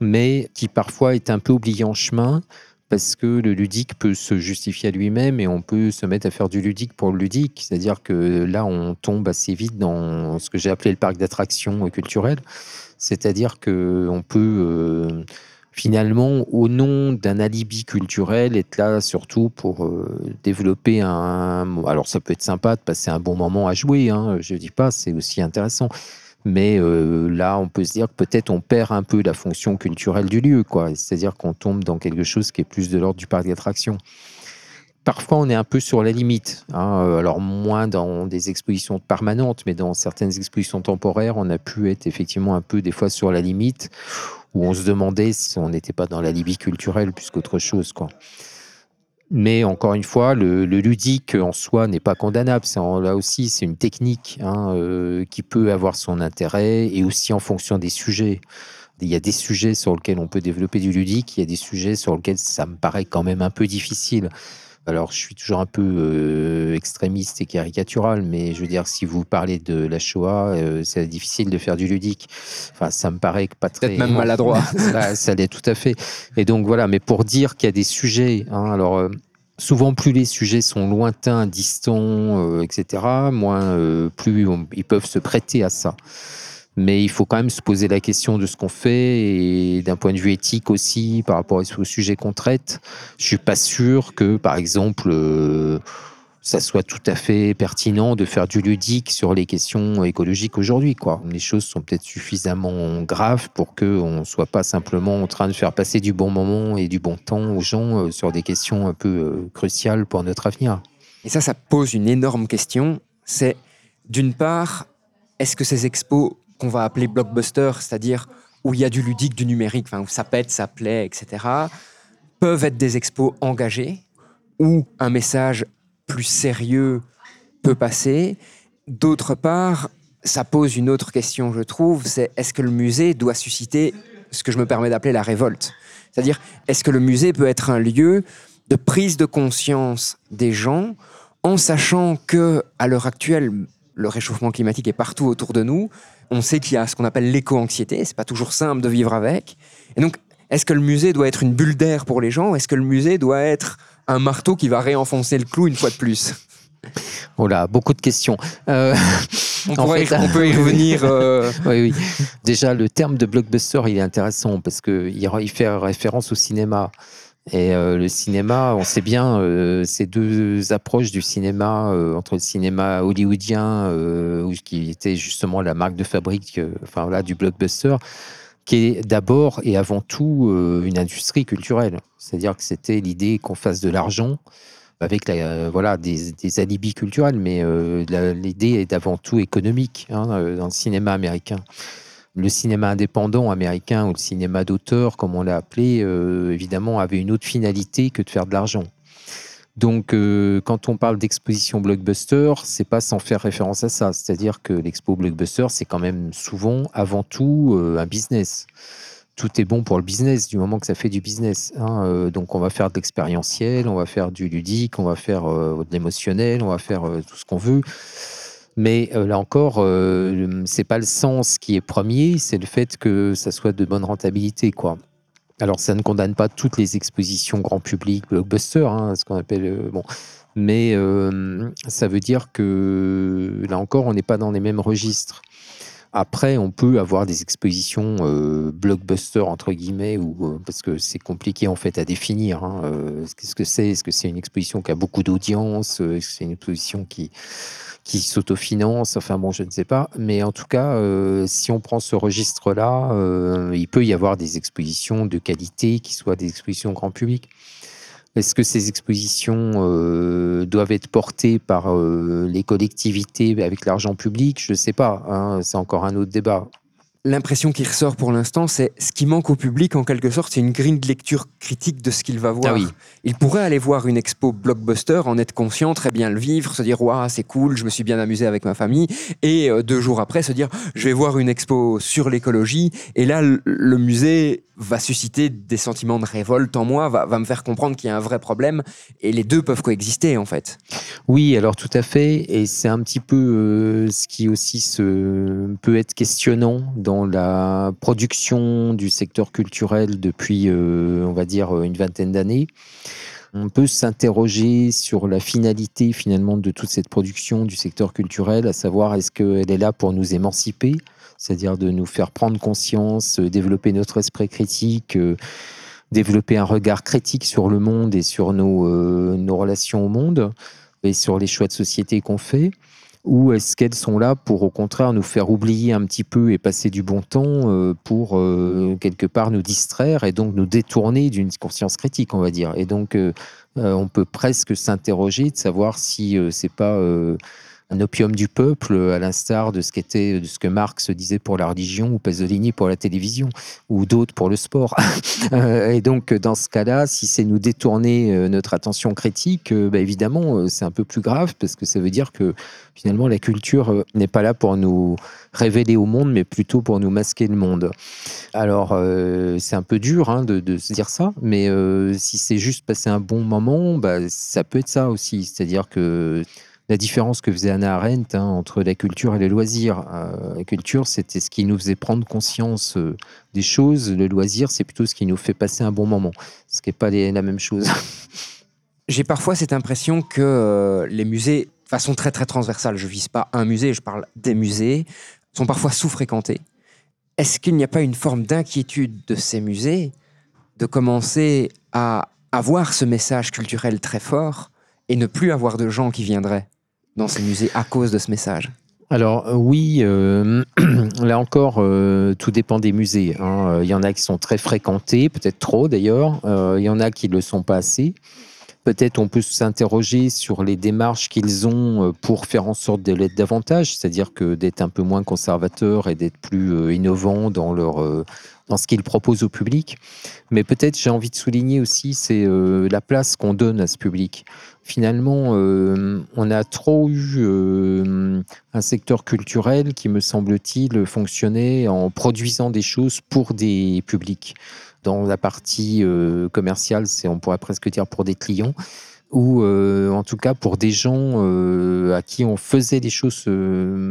mais qui parfois est un peu oubliée en chemin parce que le ludique peut se justifier à lui-même et on peut se mettre à faire du ludique pour le ludique. C'est-à-dire que là, on tombe assez vite dans ce que j'ai appelé le parc d'attractions culturelles. C'est-à-dire qu'on peut finalement, au nom d'un alibi culturel, être là surtout pour euh, développer un. Alors, ça peut être sympa de passer un bon moment à jouer, hein, je ne dis pas, c'est aussi intéressant. Mais euh, là, on peut se dire que peut-être on perd un peu la fonction culturelle du lieu, quoi. C'est-à-dire qu'on tombe dans quelque chose qui est plus de l'ordre du parc d'attractions. Parfois, on est un peu sur la limite. Hein. Alors, moins dans des expositions permanentes, mais dans certaines expositions temporaires, on a pu être effectivement un peu des fois sur la limite où on se demandait si on n'était pas dans la Libye culturelle plus qu'autre chose. Quoi. Mais encore une fois, le, ludique en soi n'est pas condamnable. là aussi, c'est une technique hein, euh, qui peut avoir son intérêt et aussi en fonction des sujets. Il y a des sujets sur lesquels on peut développer du ludique, il y a des sujets sur lesquels ça me paraît quand même un peu difficile. Alors, je suis toujours un peu euh, extrémiste et caricatural, mais je veux dire, si vous parlez de la Shoah, euh, c'est difficile de faire du ludique. Enfin, ça me paraît pas très. Peut-être même maladroit. ça, ça l'est tout à fait. Et donc, voilà, mais pour dire qu'il y a des sujets, hein, alors. Euh, souvent, plus les sujets sont lointains, distants, etc., moins plus ils peuvent se prêter à ça. Mais il faut quand même se poser la question de ce qu'on fait et d'un point de vue éthique aussi par rapport au sujet qu'on traite. Je suis pas sûr que, par exemple, euh, ça soit tout à fait pertinent de faire du ludique sur les questions écologiques aujourd'hui. Les choses sont peut-être suffisamment graves pour qu'on ne soit pas simplement en train de faire passer du bon moment et du bon temps aux gens euh, sur des questions un peu euh, cruciales pour notre avenir. Et ça, ça pose une énorme question. C'est d'une part, est-ce que ces expos qu'on va appeler blockbuster, c'est-à-dire où il y a du ludique, du numérique, où ça pète, ça plaît, etc., peuvent être des expos engagés, où un message plus sérieux peut passer. D'autre part, ça pose une autre question, je trouve, c'est est-ce que le musée doit susciter ce que je me permets d'appeler la révolte? C'est-à-dire, est-ce que le musée peut être un lieu de prise de conscience des gens en sachant que, à l'heure actuelle, le réchauffement climatique est partout autour de nous, on sait qu'il y a ce qu'on appelle l'éco-anxiété, c'est pas toujours simple de vivre avec. Et donc, est-ce que le musée doit être une bulle d'air pour les gens ou est-ce que le musée doit être un marteau qui va réenfoncer le clou une fois de plus? Oh là, beaucoup de questions. Euh, on, peut y revenir. Euh, oui, oui. Déjà, le terme de blockbuster, il est intéressant parce qu'il fait référence au cinéma. Et euh, le cinéma, on sait bien, euh, ces deux approches du cinéma, euh, entre le cinéma hollywoodien, qui était justement la marque de fabrique, enfin là, du blockbuster, qui est d'abord et avant tout une industrie culturelle. C'est-à-dire que c'était l'idée qu'on fasse de l'argent avec la, voilà, des, alibis culturels, mais l'idée est d'avant tout économique hein, dans le cinéma américain le cinéma indépendant américain ou le cinéma d'auteur, comme on l'a appelé, euh, évidemment, avait une autre finalité que de faire de l'argent. Donc, euh, quand on parle d'exposition blockbuster, c'est pas sans faire référence à ça. C'est-à-dire que l'expo blockbuster, c'est quand même souvent, avant tout, euh, un business. tout est bon pour le business du moment que ça fait du business. hein. Donc on va faire de l'expérientiel, on va faire du ludique, on va faire de l'émotionnel, on va faire tout ce qu'on veut. Mais euh, là encore, euh, c'est pas le sens qui est premier, c'est le fait que ça soit de bonne rentabilité, quoi. Alors ça ne condamne pas toutes les expositions grand public, blockbuster, hein, ce qu'on appelle euh, bon. Mais euh, ça veut dire que là encore, on n'est pas dans les mêmes registres. Après, on peut avoir des expositions euh, blockbuster entre guillemets, ou euh, parce que c'est compliqué en fait à définir. hein, euh, Qu'est-ce que c'est Est-ce que c'est une exposition qui a beaucoup d'audience Euh, Est-ce que c'est une exposition qui qui s'autofinance? Enfin bon, je ne sais pas. Mais en tout cas, euh, si on prend ce registre-là, euh, il peut y avoir des expositions de qualité qui soient des expositions grand public. Est-ce que ces expositions euh, doivent être portées par euh, les collectivités avec l'argent public? Je ne sais pas. hein, c'est encore un autre débat. L'impression qui ressort pour l'instant, c'est ce qui manque au public en quelque sorte, c'est une grille de lecture critique de ce qu'il va voir. Ah oui. Il pourrait aller voir une expo blockbuster, en être conscient, très bien le vivre, se dire waouh c'est cool, je me suis bien amusé avec ma famille, et euh, deux jours après se dire je vais voir une expo sur l'écologie, et là le, le musée va susciter des sentiments de révolte en moi, va, va me faire comprendre qu'il y a un vrai problème, et les deux peuvent coexister en fait. Oui, alors tout à fait. Et c'est un petit peu euh, ce qui aussi se, peut être questionnant dans la production du secteur culturel depuis, euh, on va dire, une vingtaine d'années. On peut s'interroger sur la finalité finalement de toute cette production du secteur culturel, à savoir est-ce qu'elle est là pour nous émanciper, c'est-à-dire de nous faire prendre conscience, euh, développer notre esprit critique, euh, développer un regard critique sur le monde et sur nos, euh, nos relations au monde et sur les choix de société qu'on fait ou est-ce qu'elles sont là pour au contraire nous faire oublier un petit peu et passer du bon temps euh, pour euh, quelque part nous distraire et donc nous détourner d'une conscience critique, on va dire. Et donc euh, on peut presque s'interroger de savoir si c'est pas un opium du peuple, à l'instar de ce que Marx disait pour la religion ou Pasolini pour la télévision ou d'autres pour le sport. Euh, et donc dans ce cas-là, si c'est nous détourner euh, notre attention critique, euh, bah, évidemment c'est un peu plus grave parce que ça veut dire que finalement la culture n'est pas là pour nous révéler au monde, mais plutôt pour nous masquer le monde. Alors c'est un peu dur hein, de, se dire ça, mais si c'est juste passer un bon moment, bah, ça peut être ça aussi. C'est-à-dire que la différence que faisait Anna Arendt hein, entre la culture et le loisir. Euh, la culture, c'était ce qui nous faisait prendre conscience euh, des choses. Le loisir, c'est plutôt ce qui nous fait passer un bon moment, ce qui n'est pas les- la même chose. J'ai parfois cette impression que euh, les musées, de façon très très transversale, je vise pas un musée, je parle des musées, sont parfois sous-fréquentés. Est-ce qu'il n'y a pas une forme d'inquiétude de ces musées de commencer à avoir ce message culturel très fort et ne plus avoir de gens qui viendraient? Dans ces musées à cause de ce message Alors euh, oui, euh, là encore, euh, tout dépend des musées. hein. Il y en a qui sont très fréquentés, peut-être trop d'ailleurs. Il y en a qui ne le sont pas assez. Peut-être on peut s'interroger sur les démarches qu'ils ont pour faire en sorte de l'être davantage, c'est-à-dire que d'être un peu moins conservateur et d'être plus innovant dans leur ce qu'ils proposent au public. Mais peut-être j'ai envie de souligner aussi c'est euh, la place qu'on donne à ce public. Finalement, euh, on a trop eu euh, un secteur culturel qui, me semble-t-il, fonctionnait en produisant des choses pour des publics. Dans la partie commerciale, c'est on pourrait presque dire pour des clients, ou en tout cas pour des gens à qui on faisait des choses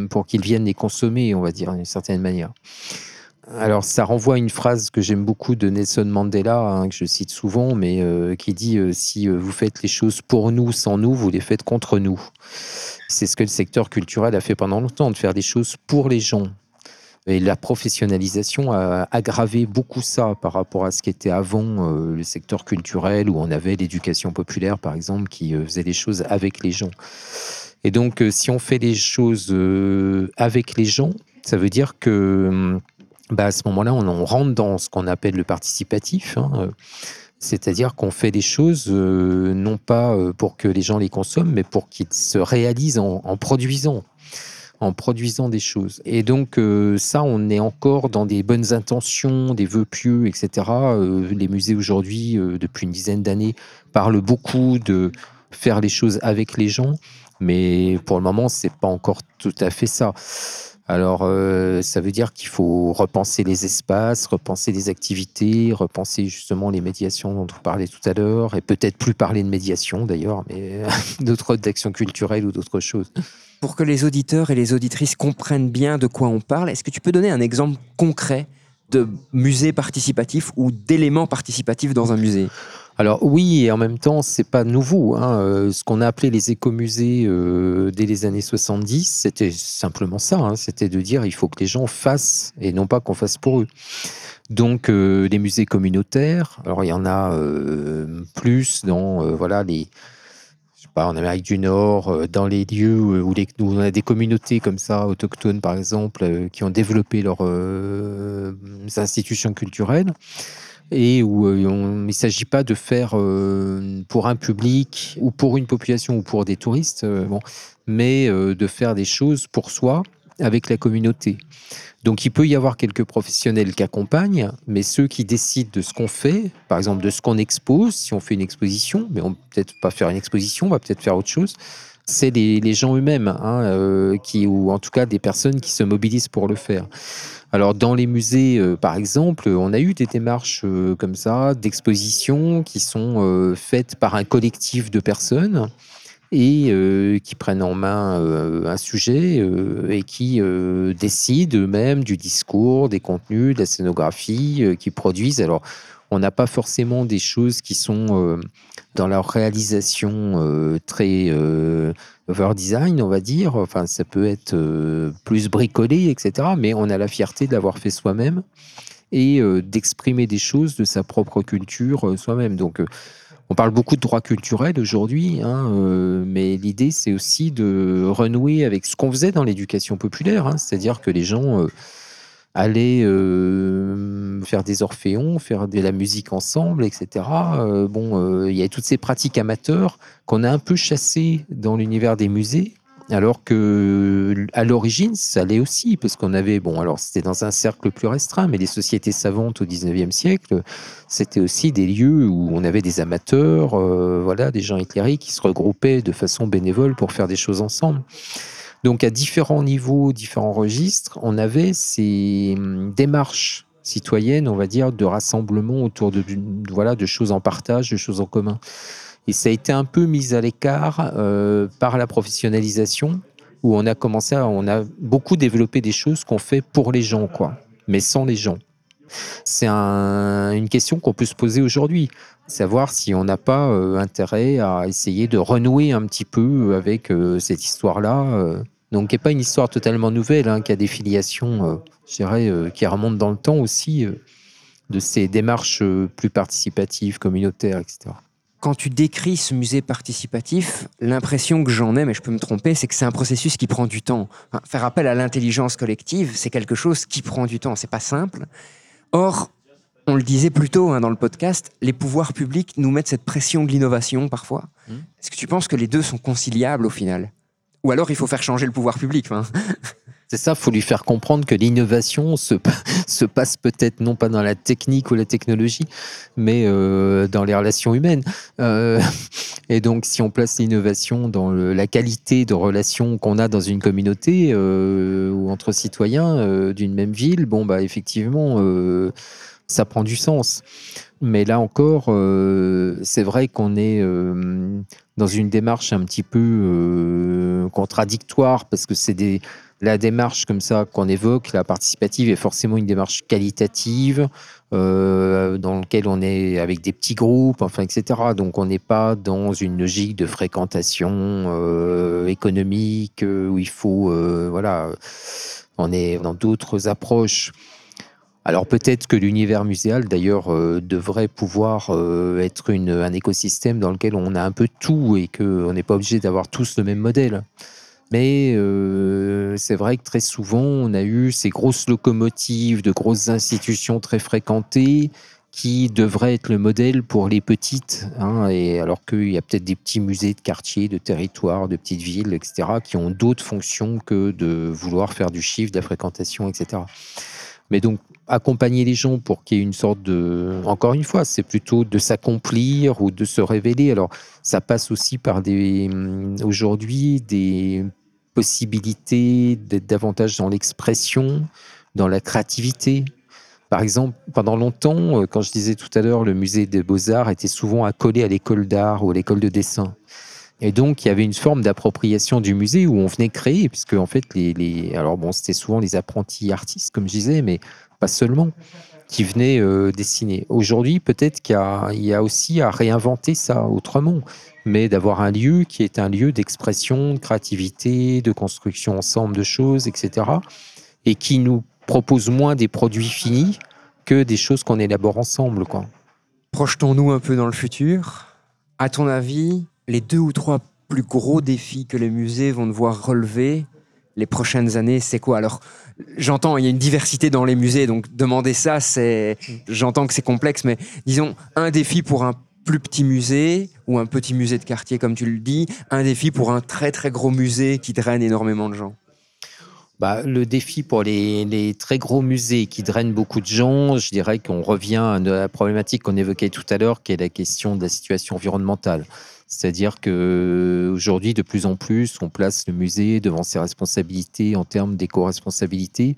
pour qu'ils viennent les consommer, on va dire d'une certaine manière. Alors, ça renvoie à une phrase que j'aime beaucoup de Nelson Mandela, hein, que je cite souvent, mais euh, qui dit euh, Si euh, vous faites les choses pour nous, sans nous, vous les faites contre nous. C'est ce que le secteur culturel a fait pendant longtemps, de faire des choses pour les gens. Et la professionnalisation a aggravé beaucoup ça par rapport à ce qui était avant le secteur culturel, où on avait l'éducation populaire, par exemple, qui faisait les choses avec les gens. Et donc, si on fait les choses avec les gens, ça veut dire que hum, bah, à ce moment-là, on, rentre dans ce qu'on appelle le participatif. hein, euh, c'est-à-dire qu'on fait des choses euh, non pas euh, pour que les gens les consomment, mais pour qu'ils se réalisent en, produisant en produisant des choses. Et donc ça, on est encore dans des bonnes intentions, des vœux pieux, etc. Les musées aujourd'hui, depuis une dizaine d'années, parlent beaucoup de faire les choses avec les gens, mais pour le moment, c'est pas encore tout à fait ça. Alors, euh, ça veut dire qu'il faut repenser les espaces, repenser les activités, repenser justement les médiations dont on parlait tout à l'heure, et peut-être plus parler de médiation d'ailleurs, mais d'autres d'actions culturelles ou d'autres choses. Pour que les auditeurs et les auditrices comprennent bien de quoi on parle, est-ce que tu peux donner un exemple concret de musée participatif ou d'éléments participatifs dans un musée? Alors oui, et en même temps, c'est pas nouveau. Hein. Euh, ce qu'on a appelé les écomusées euh, dès les années 70, c'était simplement ça. Hein. C'était de dire il faut que les gens fassent et non pas qu'on fasse pour eux. Donc euh, les musées communautaires. Alors il y en a plus dans voilà les pas, en Amérique du Nord, dans les lieux où, où, on a des communautés comme ça, autochtones par exemple, qui ont développé leurs institutions culturelles et où euh, il ne s'agit pas de faire euh, pour un public ou pour une population ou pour des touristes, euh, bon, mais de faire des choses pour soi avec la communauté. Donc il peut y avoir quelques professionnels qui accompagnent, mais ceux qui décident de ce qu'on fait, par exemple de ce qu'on expose, si on fait une exposition, mais on peut-être pas faire une exposition, on va peut-être faire autre chose, c'est les, gens eux-mêmes, hein, qui, ou en tout cas des personnes qui se mobilisent pour le faire. Alors dans les musées, euh, par exemple, on a eu des démarches euh, comme ça, d'expositions qui sont euh, faites par un collectif de personnes et qui prennent en main un sujet et qui décident eux-mêmes du discours, des contenus, de la scénographie, qui produisent. Alors on n'a pas forcément des choses qui sont dans leur réalisation très over design, on va dire. Enfin, ça peut être euh, plus bricolé, etc. Mais on a la fierté de l'avoir fait soi-même et euh, d'exprimer des choses de sa propre culture euh, soi-même. Donc, on parle beaucoup de droits culturels aujourd'hui, hein, mais l'idée, c'est aussi de renouer avec ce qu'on faisait dans l'éducation populaire, hein. c'est-à-dire que les gens aller euh, faire des orphéons, faire de la musique ensemble, etc. Euh, bon, euh, il y a toutes ces pratiques amateurs qu'on a un peu chassées dans l'univers des musées, alors que à l'origine, ça allait aussi, parce qu'on avait, bon, alors c'était dans un cercle plus restreint, mais les sociétés savantes au 19e siècle, c'était aussi des lieux où on avait des amateurs, voilà, des gens éclairés qui se regroupaient de façon bénévole pour faire des choses ensemble. Donc à différents niveaux, différents registres, on avait ces hum, démarches citoyennes, on va dire, de rassemblement autour de, voilà, de choses en partage, de choses en commun. Et ça a été un peu mis à l'écart euh, par la professionnalisation, où on a commencé à, on a beaucoup développé des choses qu'on fait pour les gens, quoi, mais sans les gens. C'est une question qu'on peut se poser aujourd'hui, savoir si on n'a pas euh, intérêt à essayer de renouer un petit peu avec euh, cette histoire-là donc, qui n'est pas une histoire totalement nouvelle, hein, qui a des filiations, euh, je dirais, euh, qui remontent dans le temps aussi, euh, de ces démarches plus participatives, communautaires, etc. Quand tu décris ce musée participatif, l'impression que j'en ai, mais je peux me tromper, c'est que c'est un processus qui prend du temps. faire appel à l'intelligence collective, c'est quelque chose qui prend du temps. C'est pas simple. Or, on le disait plus tôt hein, dans le podcast, les pouvoirs publics nous mettent cette pression de l'innovation parfois. Mmh. Est-ce que tu penses que les deux sont conciliables au final? Ou alors il faut faire changer le pouvoir public. C'est ça, faut lui faire comprendre que l'innovation se, se, passe peut-être non pas dans la technique ou la technologie, mais euh, dans les relations humaines. Euh, et donc, si on place l'innovation dans la qualité de relations qu'on a dans une communauté euh, ou entre citoyens d'une même ville, bon, bah, effectivement, ça prend du sens. Mais là encore, c'est vrai qu'on est dans une démarche un petit peu contradictoire parce que c'est des la démarche comme ça qu'on évoque, la participative est forcément une démarche qualitative euh, dans laquelle on est avec des petits groupes, enfin etc. Donc on n'est pas dans une logique de fréquentation euh, économique où il faut voilà, on est dans d'autres approches. Alors peut-être que l'univers muséal, d'ailleurs, euh, devrait pouvoir euh, être un écosystème dans lequel on a un peu tout et qu'on n'est pas obligé d'avoir tous le même modèle. Mais euh, c'est vrai que très souvent, on a eu ces grosses locomotives de grosses institutions très fréquentées qui devraient être le modèle pour les petites. Hein, et alors qu'il y a peut-être des petits musées de quartier, de territoire, de petites villes, etc., qui ont d'autres fonctions que de vouloir faire du chiffre, de la fréquentation, etc. Mais donc, accompagner les gens pour qu'il y ait une sorte de... Encore une fois, c'est plutôt de s'accomplir ou de se révéler. Alors, ça passe aussi par des... Aujourd'hui, des possibilité d'être davantage dans l'expression, dans la créativité. Par exemple, pendant longtemps, euh, quand je disais tout à l'heure, le musée des beaux-arts était souvent accolé à l'école d'art ou à l'école de dessin. Et donc, il y avait une forme d'appropriation du musée où on venait créer, puisque en fait, les, les alors bon, c'était souvent les apprentis artistes, comme je disais, mais pas seulement, qui venaient euh, dessiner. Aujourd'hui, peut-être qu'il y, a aussi à réinventer ça autrement, mais d'avoir un lieu qui est un lieu d'expression, de créativité, de construction ensemble de choses, etc., et qui nous propose moins des produits finis que des choses qu'on élabore ensemble, quoi. Projetons-nous un peu dans le futur. À ton avis, les deux ou trois plus gros défis que les musées vont devoir relever les prochaines années, c'est quoi? Alors, j'entends, il y a une diversité dans les musées, donc demander ça, c'est, j'entends que c'est complexe, mais disons, un défi pour un plus petit musée ou un petit musée de quartier, comme tu le dis, un défi pour un très très gros musée qui draine énormément de gens. Bah, le défi pour les, les, très gros musées qui drainent beaucoup de gens, je dirais qu'on revient à la problématique qu'on évoquait tout à l'heure, qui est la question de la situation environnementale. C'est-à-dire qu'aujourd'hui, de plus en plus, on place le musée devant ses responsabilités en termes d'éco-responsabilité.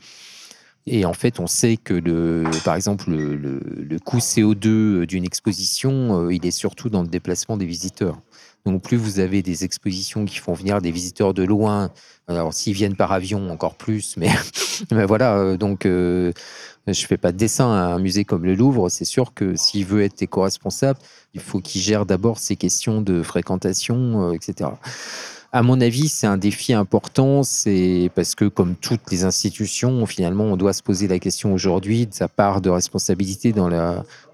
Et en fait, on sait que, par exemple, le, le, coût CO2 d'une exposition, euh, il est surtout dans le déplacement des visiteurs. Donc, plus vous avez des expositions qui font venir des visiteurs de loin, alors s'ils viennent par avion, encore plus, mais, voilà, euh, donc euh, je fais pas de dessin à un musée comme le Louvre. C'est sûr que s'il veut être éco-responsable, il faut qu'il gère d'abord ces questions de fréquentation, euh, etc. À mon avis, c'est un défi important. C'est parce que, comme toutes les institutions, finalement, on doit se poser la question aujourd'hui de sa part de responsabilité dans,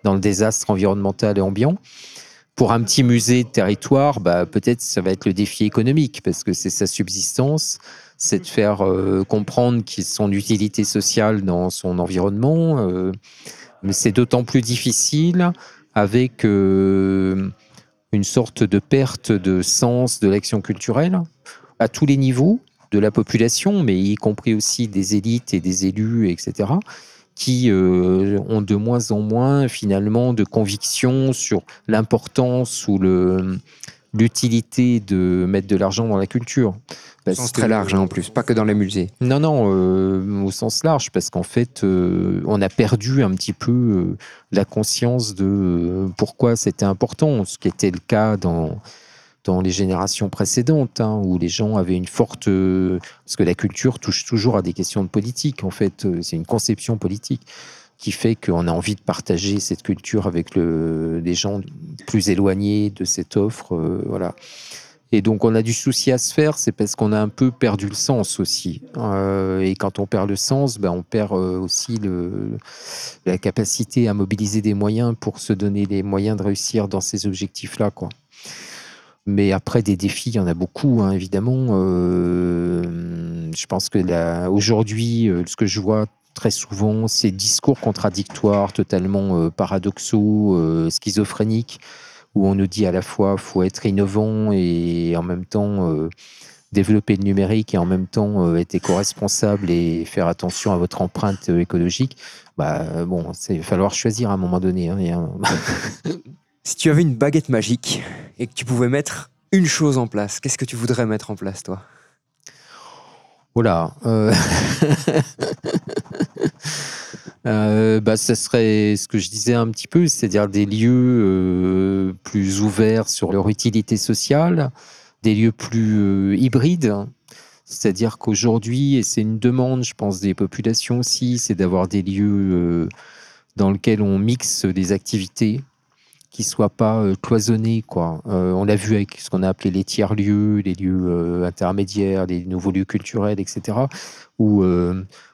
dans le désastre environnemental et ambiant. Pour un petit musée de territoire, bah, peut-être ça va être le défi économique parce que c'est sa subsistance c'est de faire euh, comprendre son utilité sociale dans son environnement. Euh, mais c'est d'autant plus difficile avec euh, une sorte de perte de sens de l'action culturelle à tous les niveaux de la population, mais y compris aussi des élites et des élus, etc., qui ont de moins en moins finalement de conviction sur l'importance ou le l'utilité de mettre de l'argent dans la culture. Au sens très large hein, en plus, pas que dans les musées. Non, non, euh, au sens large, parce qu'en fait, euh, on a perdu un petit peu euh, la conscience de pourquoi c'était important, ce qui était le cas dans, dans les générations précédentes, hein, où les gens avaient une forte... parce que la culture touche toujours à des questions de politique, en fait, c'est une conception politique qui fait qu'on a envie de partager cette culture avec le, les gens plus éloignés de cette offre. Euh, voilà. Et donc, on a du souci à se faire, c'est parce qu'on a un peu perdu le sens aussi. Euh, et quand on perd le sens, ben, on perd euh, aussi la capacité à mobiliser des moyens pour se donner les moyens de réussir dans ces objectifs-là. Quoi. Mais après, des défis, il y en a beaucoup, hein, évidemment. Euh, je pense que aujourd'hui, euh, ce que je vois très souvent ces discours contradictoires, totalement euh, paradoxaux, schizophréniques, où on nous dit à la fois faut être innovant et en même temps développer le numérique et en même temps être éco-responsable et faire attention à votre empreinte écologique. Bah bon, il va falloir choisir à un moment donné. Hein, si tu avais une baguette magique et que tu pouvais mettre une chose en place, qu'est-ce que tu voudrais mettre en place, toi? Voilà. Euh... euh, bah, ça serait ce que je disais un petit peu, c'est-à-dire des lieux euh, plus ouverts sur leur utilité sociale, des lieux plus euh, hybrides. C'est-à-dire qu'aujourd'hui, et c'est une demande, je pense, des populations aussi, c'est d'avoir des lieux dans lesquels on mixe des activités qui soient pas euh, cloisonnés. Quoi. Euh, on l'a vu avec ce qu'on a appelé les tiers-lieux, les lieux euh, intermédiaires, les nouveaux lieux culturels, etc., où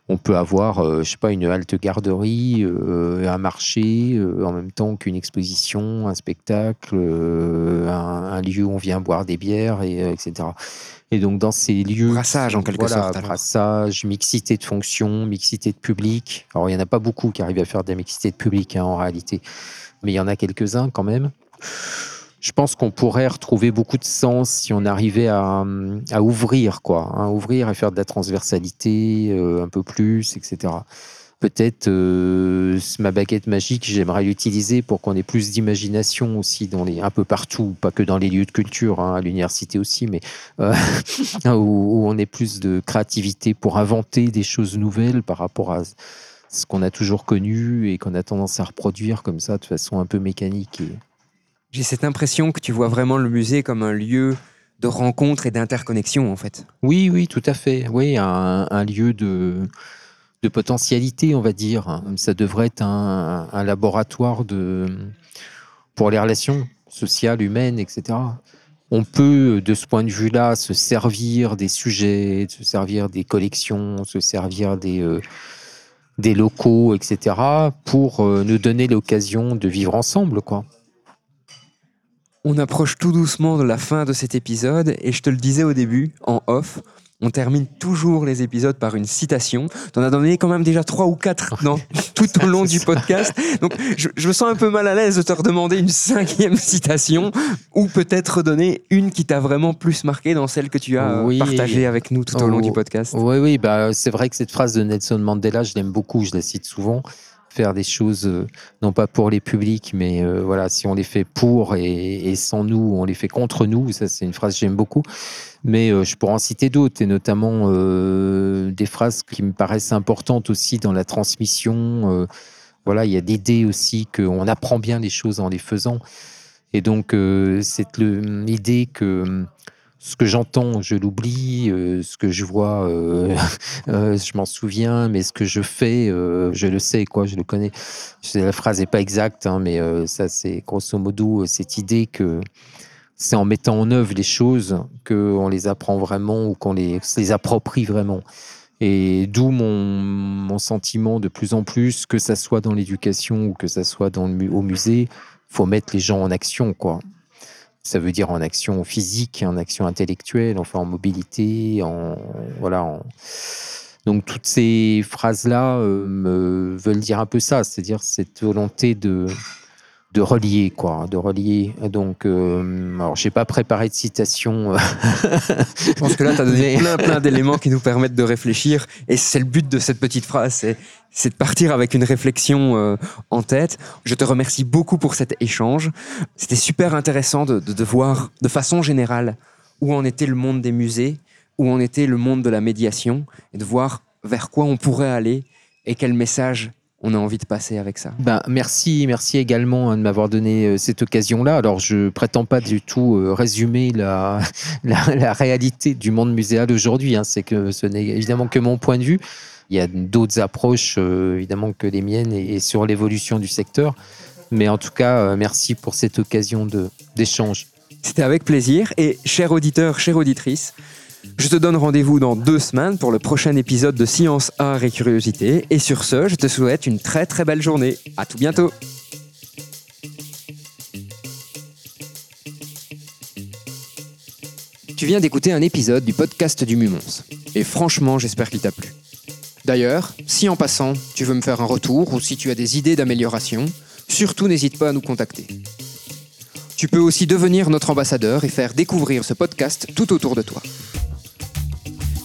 on peut avoir, je sais pas, une halte garderie, un marché, en même temps qu'une exposition, un spectacle, un, un, lieu où on vient boire des bières, et, etc. Et donc dans ces lieux, brassage en quelque voilà, sorte. Brassage, mixité de fonctions, mixité de public. Alors il y en a pas beaucoup qui arrivent à faire de la mixité de public hein, en réalité mais il y en a quelques-uns quand même. Je pense qu'on pourrait retrouver beaucoup de sens si on arrivait à, ouvrir, quoi, hein, ouvrir et faire de la transversalité euh, un peu plus, etc. peut-être euh, ma baguette magique, j'aimerais l'utiliser pour qu'on ait plus d'imagination aussi dans les, un peu partout, pas que dans les lieux de culture, hein, à l'université aussi, mais euh, où on ait plus de créativité pour inventer des choses nouvelles par rapport à ce qu'on a toujours connu et qu'on a tendance à reproduire comme ça de façon un peu mécanique. Et... J'ai cette impression que tu vois vraiment le musée comme un lieu de rencontre et d'interconnexion en fait. Oui, oui, tout à fait. Oui, un, un lieu de, de potentialité, on va dire. Ça devrait être un, un laboratoire de, pour les relations sociales, humaines, etc. On peut, de ce point de vue-là, se servir des sujets, se servir des collections, se servir des, euh, des locaux, etc., pour euh, nous donner l'occasion de vivre ensemble, quoi. On approche tout doucement de la fin de cet épisode et je te le disais au début, en off, on termine toujours les épisodes par une citation. Tu en as donné quand même déjà trois ou quatre tout au long du podcast. Donc je, je me sens un peu mal à l'aise de te redemander une cinquième citation ou peut-être donner une qui t'a vraiment plus marqué dans celle que tu as euh, Oui. partagée avec nous tout au long Oh, du podcast. Oui, oui, bah, c'est vrai que cette phrase de Nelson Mandela, je l'aime beaucoup, je la cite souvent. Faire des choses, euh, non pas pour les publics, mais euh, voilà, si on les fait pour et, sans nous, on les fait contre nous. Ça, c'est une phrase que j'aime beaucoup. Mais euh, je pourrais en citer d'autres, et notamment des phrases qui me paraissent importantes aussi dans la transmission. Voilà, il y a l'idée aussi qu'on apprend bien les choses en les faisant. Et donc, c'est le- l'idée que ce que j'entends, je l'oublie, euh, ce que je vois, euh, euh, je m'en souviens, mais ce que je fais, je le sais, quoi, je le connais. La phrase n'est pas exacte, hein, mais ça, c'est grosso modo cette idée que c'est en mettant en œuvre les choses qu'on les apprend vraiment ou qu'on les, approprie vraiment. Et d'où mon, sentiment de plus en plus, que ça soit dans l'éducation ou que ça soit dans le, au musée, faut mettre les gens en action, quoi. Ça veut dire en action physique, en action intellectuelle, enfin en mobilité, en voilà. Donc toutes ces phrases-là euh, me veulent dire un peu ça, c'est-à-dire cette volonté de de relier, quoi, de relier. Donc, euh, alors j'ai pas préparé de citation. euh, Je pense que là, tu as donné Mais- plein, plein d'éléments qui nous permettent de réfléchir. Et c'est le but de cette petite phrase, c'est, c'est de partir avec une réflexion euh, en tête. Je te remercie beaucoup pour cet échange. C'était super intéressant de, de, de voir de façon générale où en était le monde des musées, où en était le monde de la médiation, et de voir vers quoi on pourrait aller et quel message on a envie de passer avec ça. Ben, merci, merci également hein, de m'avoir donné euh, cette occasion-là. Alors, je prétends pas du tout euh, résumer la, la, la réalité du monde muséal aujourd'hui. hein. C'est que ce n'est évidemment que mon point de vue. Il y a d'autres approches, euh, évidemment, que les miennes et, et sur l'évolution du secteur. Mais en tout cas, euh, merci pour cette occasion de- d'échange. C'était avec plaisir. Et cher auditeur, chère auditrice, je te donne rendez-vous dans deux semaines pour le prochain épisode de Science, Art et Curiosité. Et sur ce, je te souhaite une très très belle journée. À tout bientôt. Tu viens d'écouter un épisode du podcast du Mumons. Et franchement, j'espère qu'il t'a plu. D'ailleurs, si en passant, tu veux me faire un retour ou si tu as des idées d'amélioration, surtout n'hésite pas à nous contacter. Tu peux aussi devenir notre ambassadeur et faire découvrir ce podcast tout autour de toi.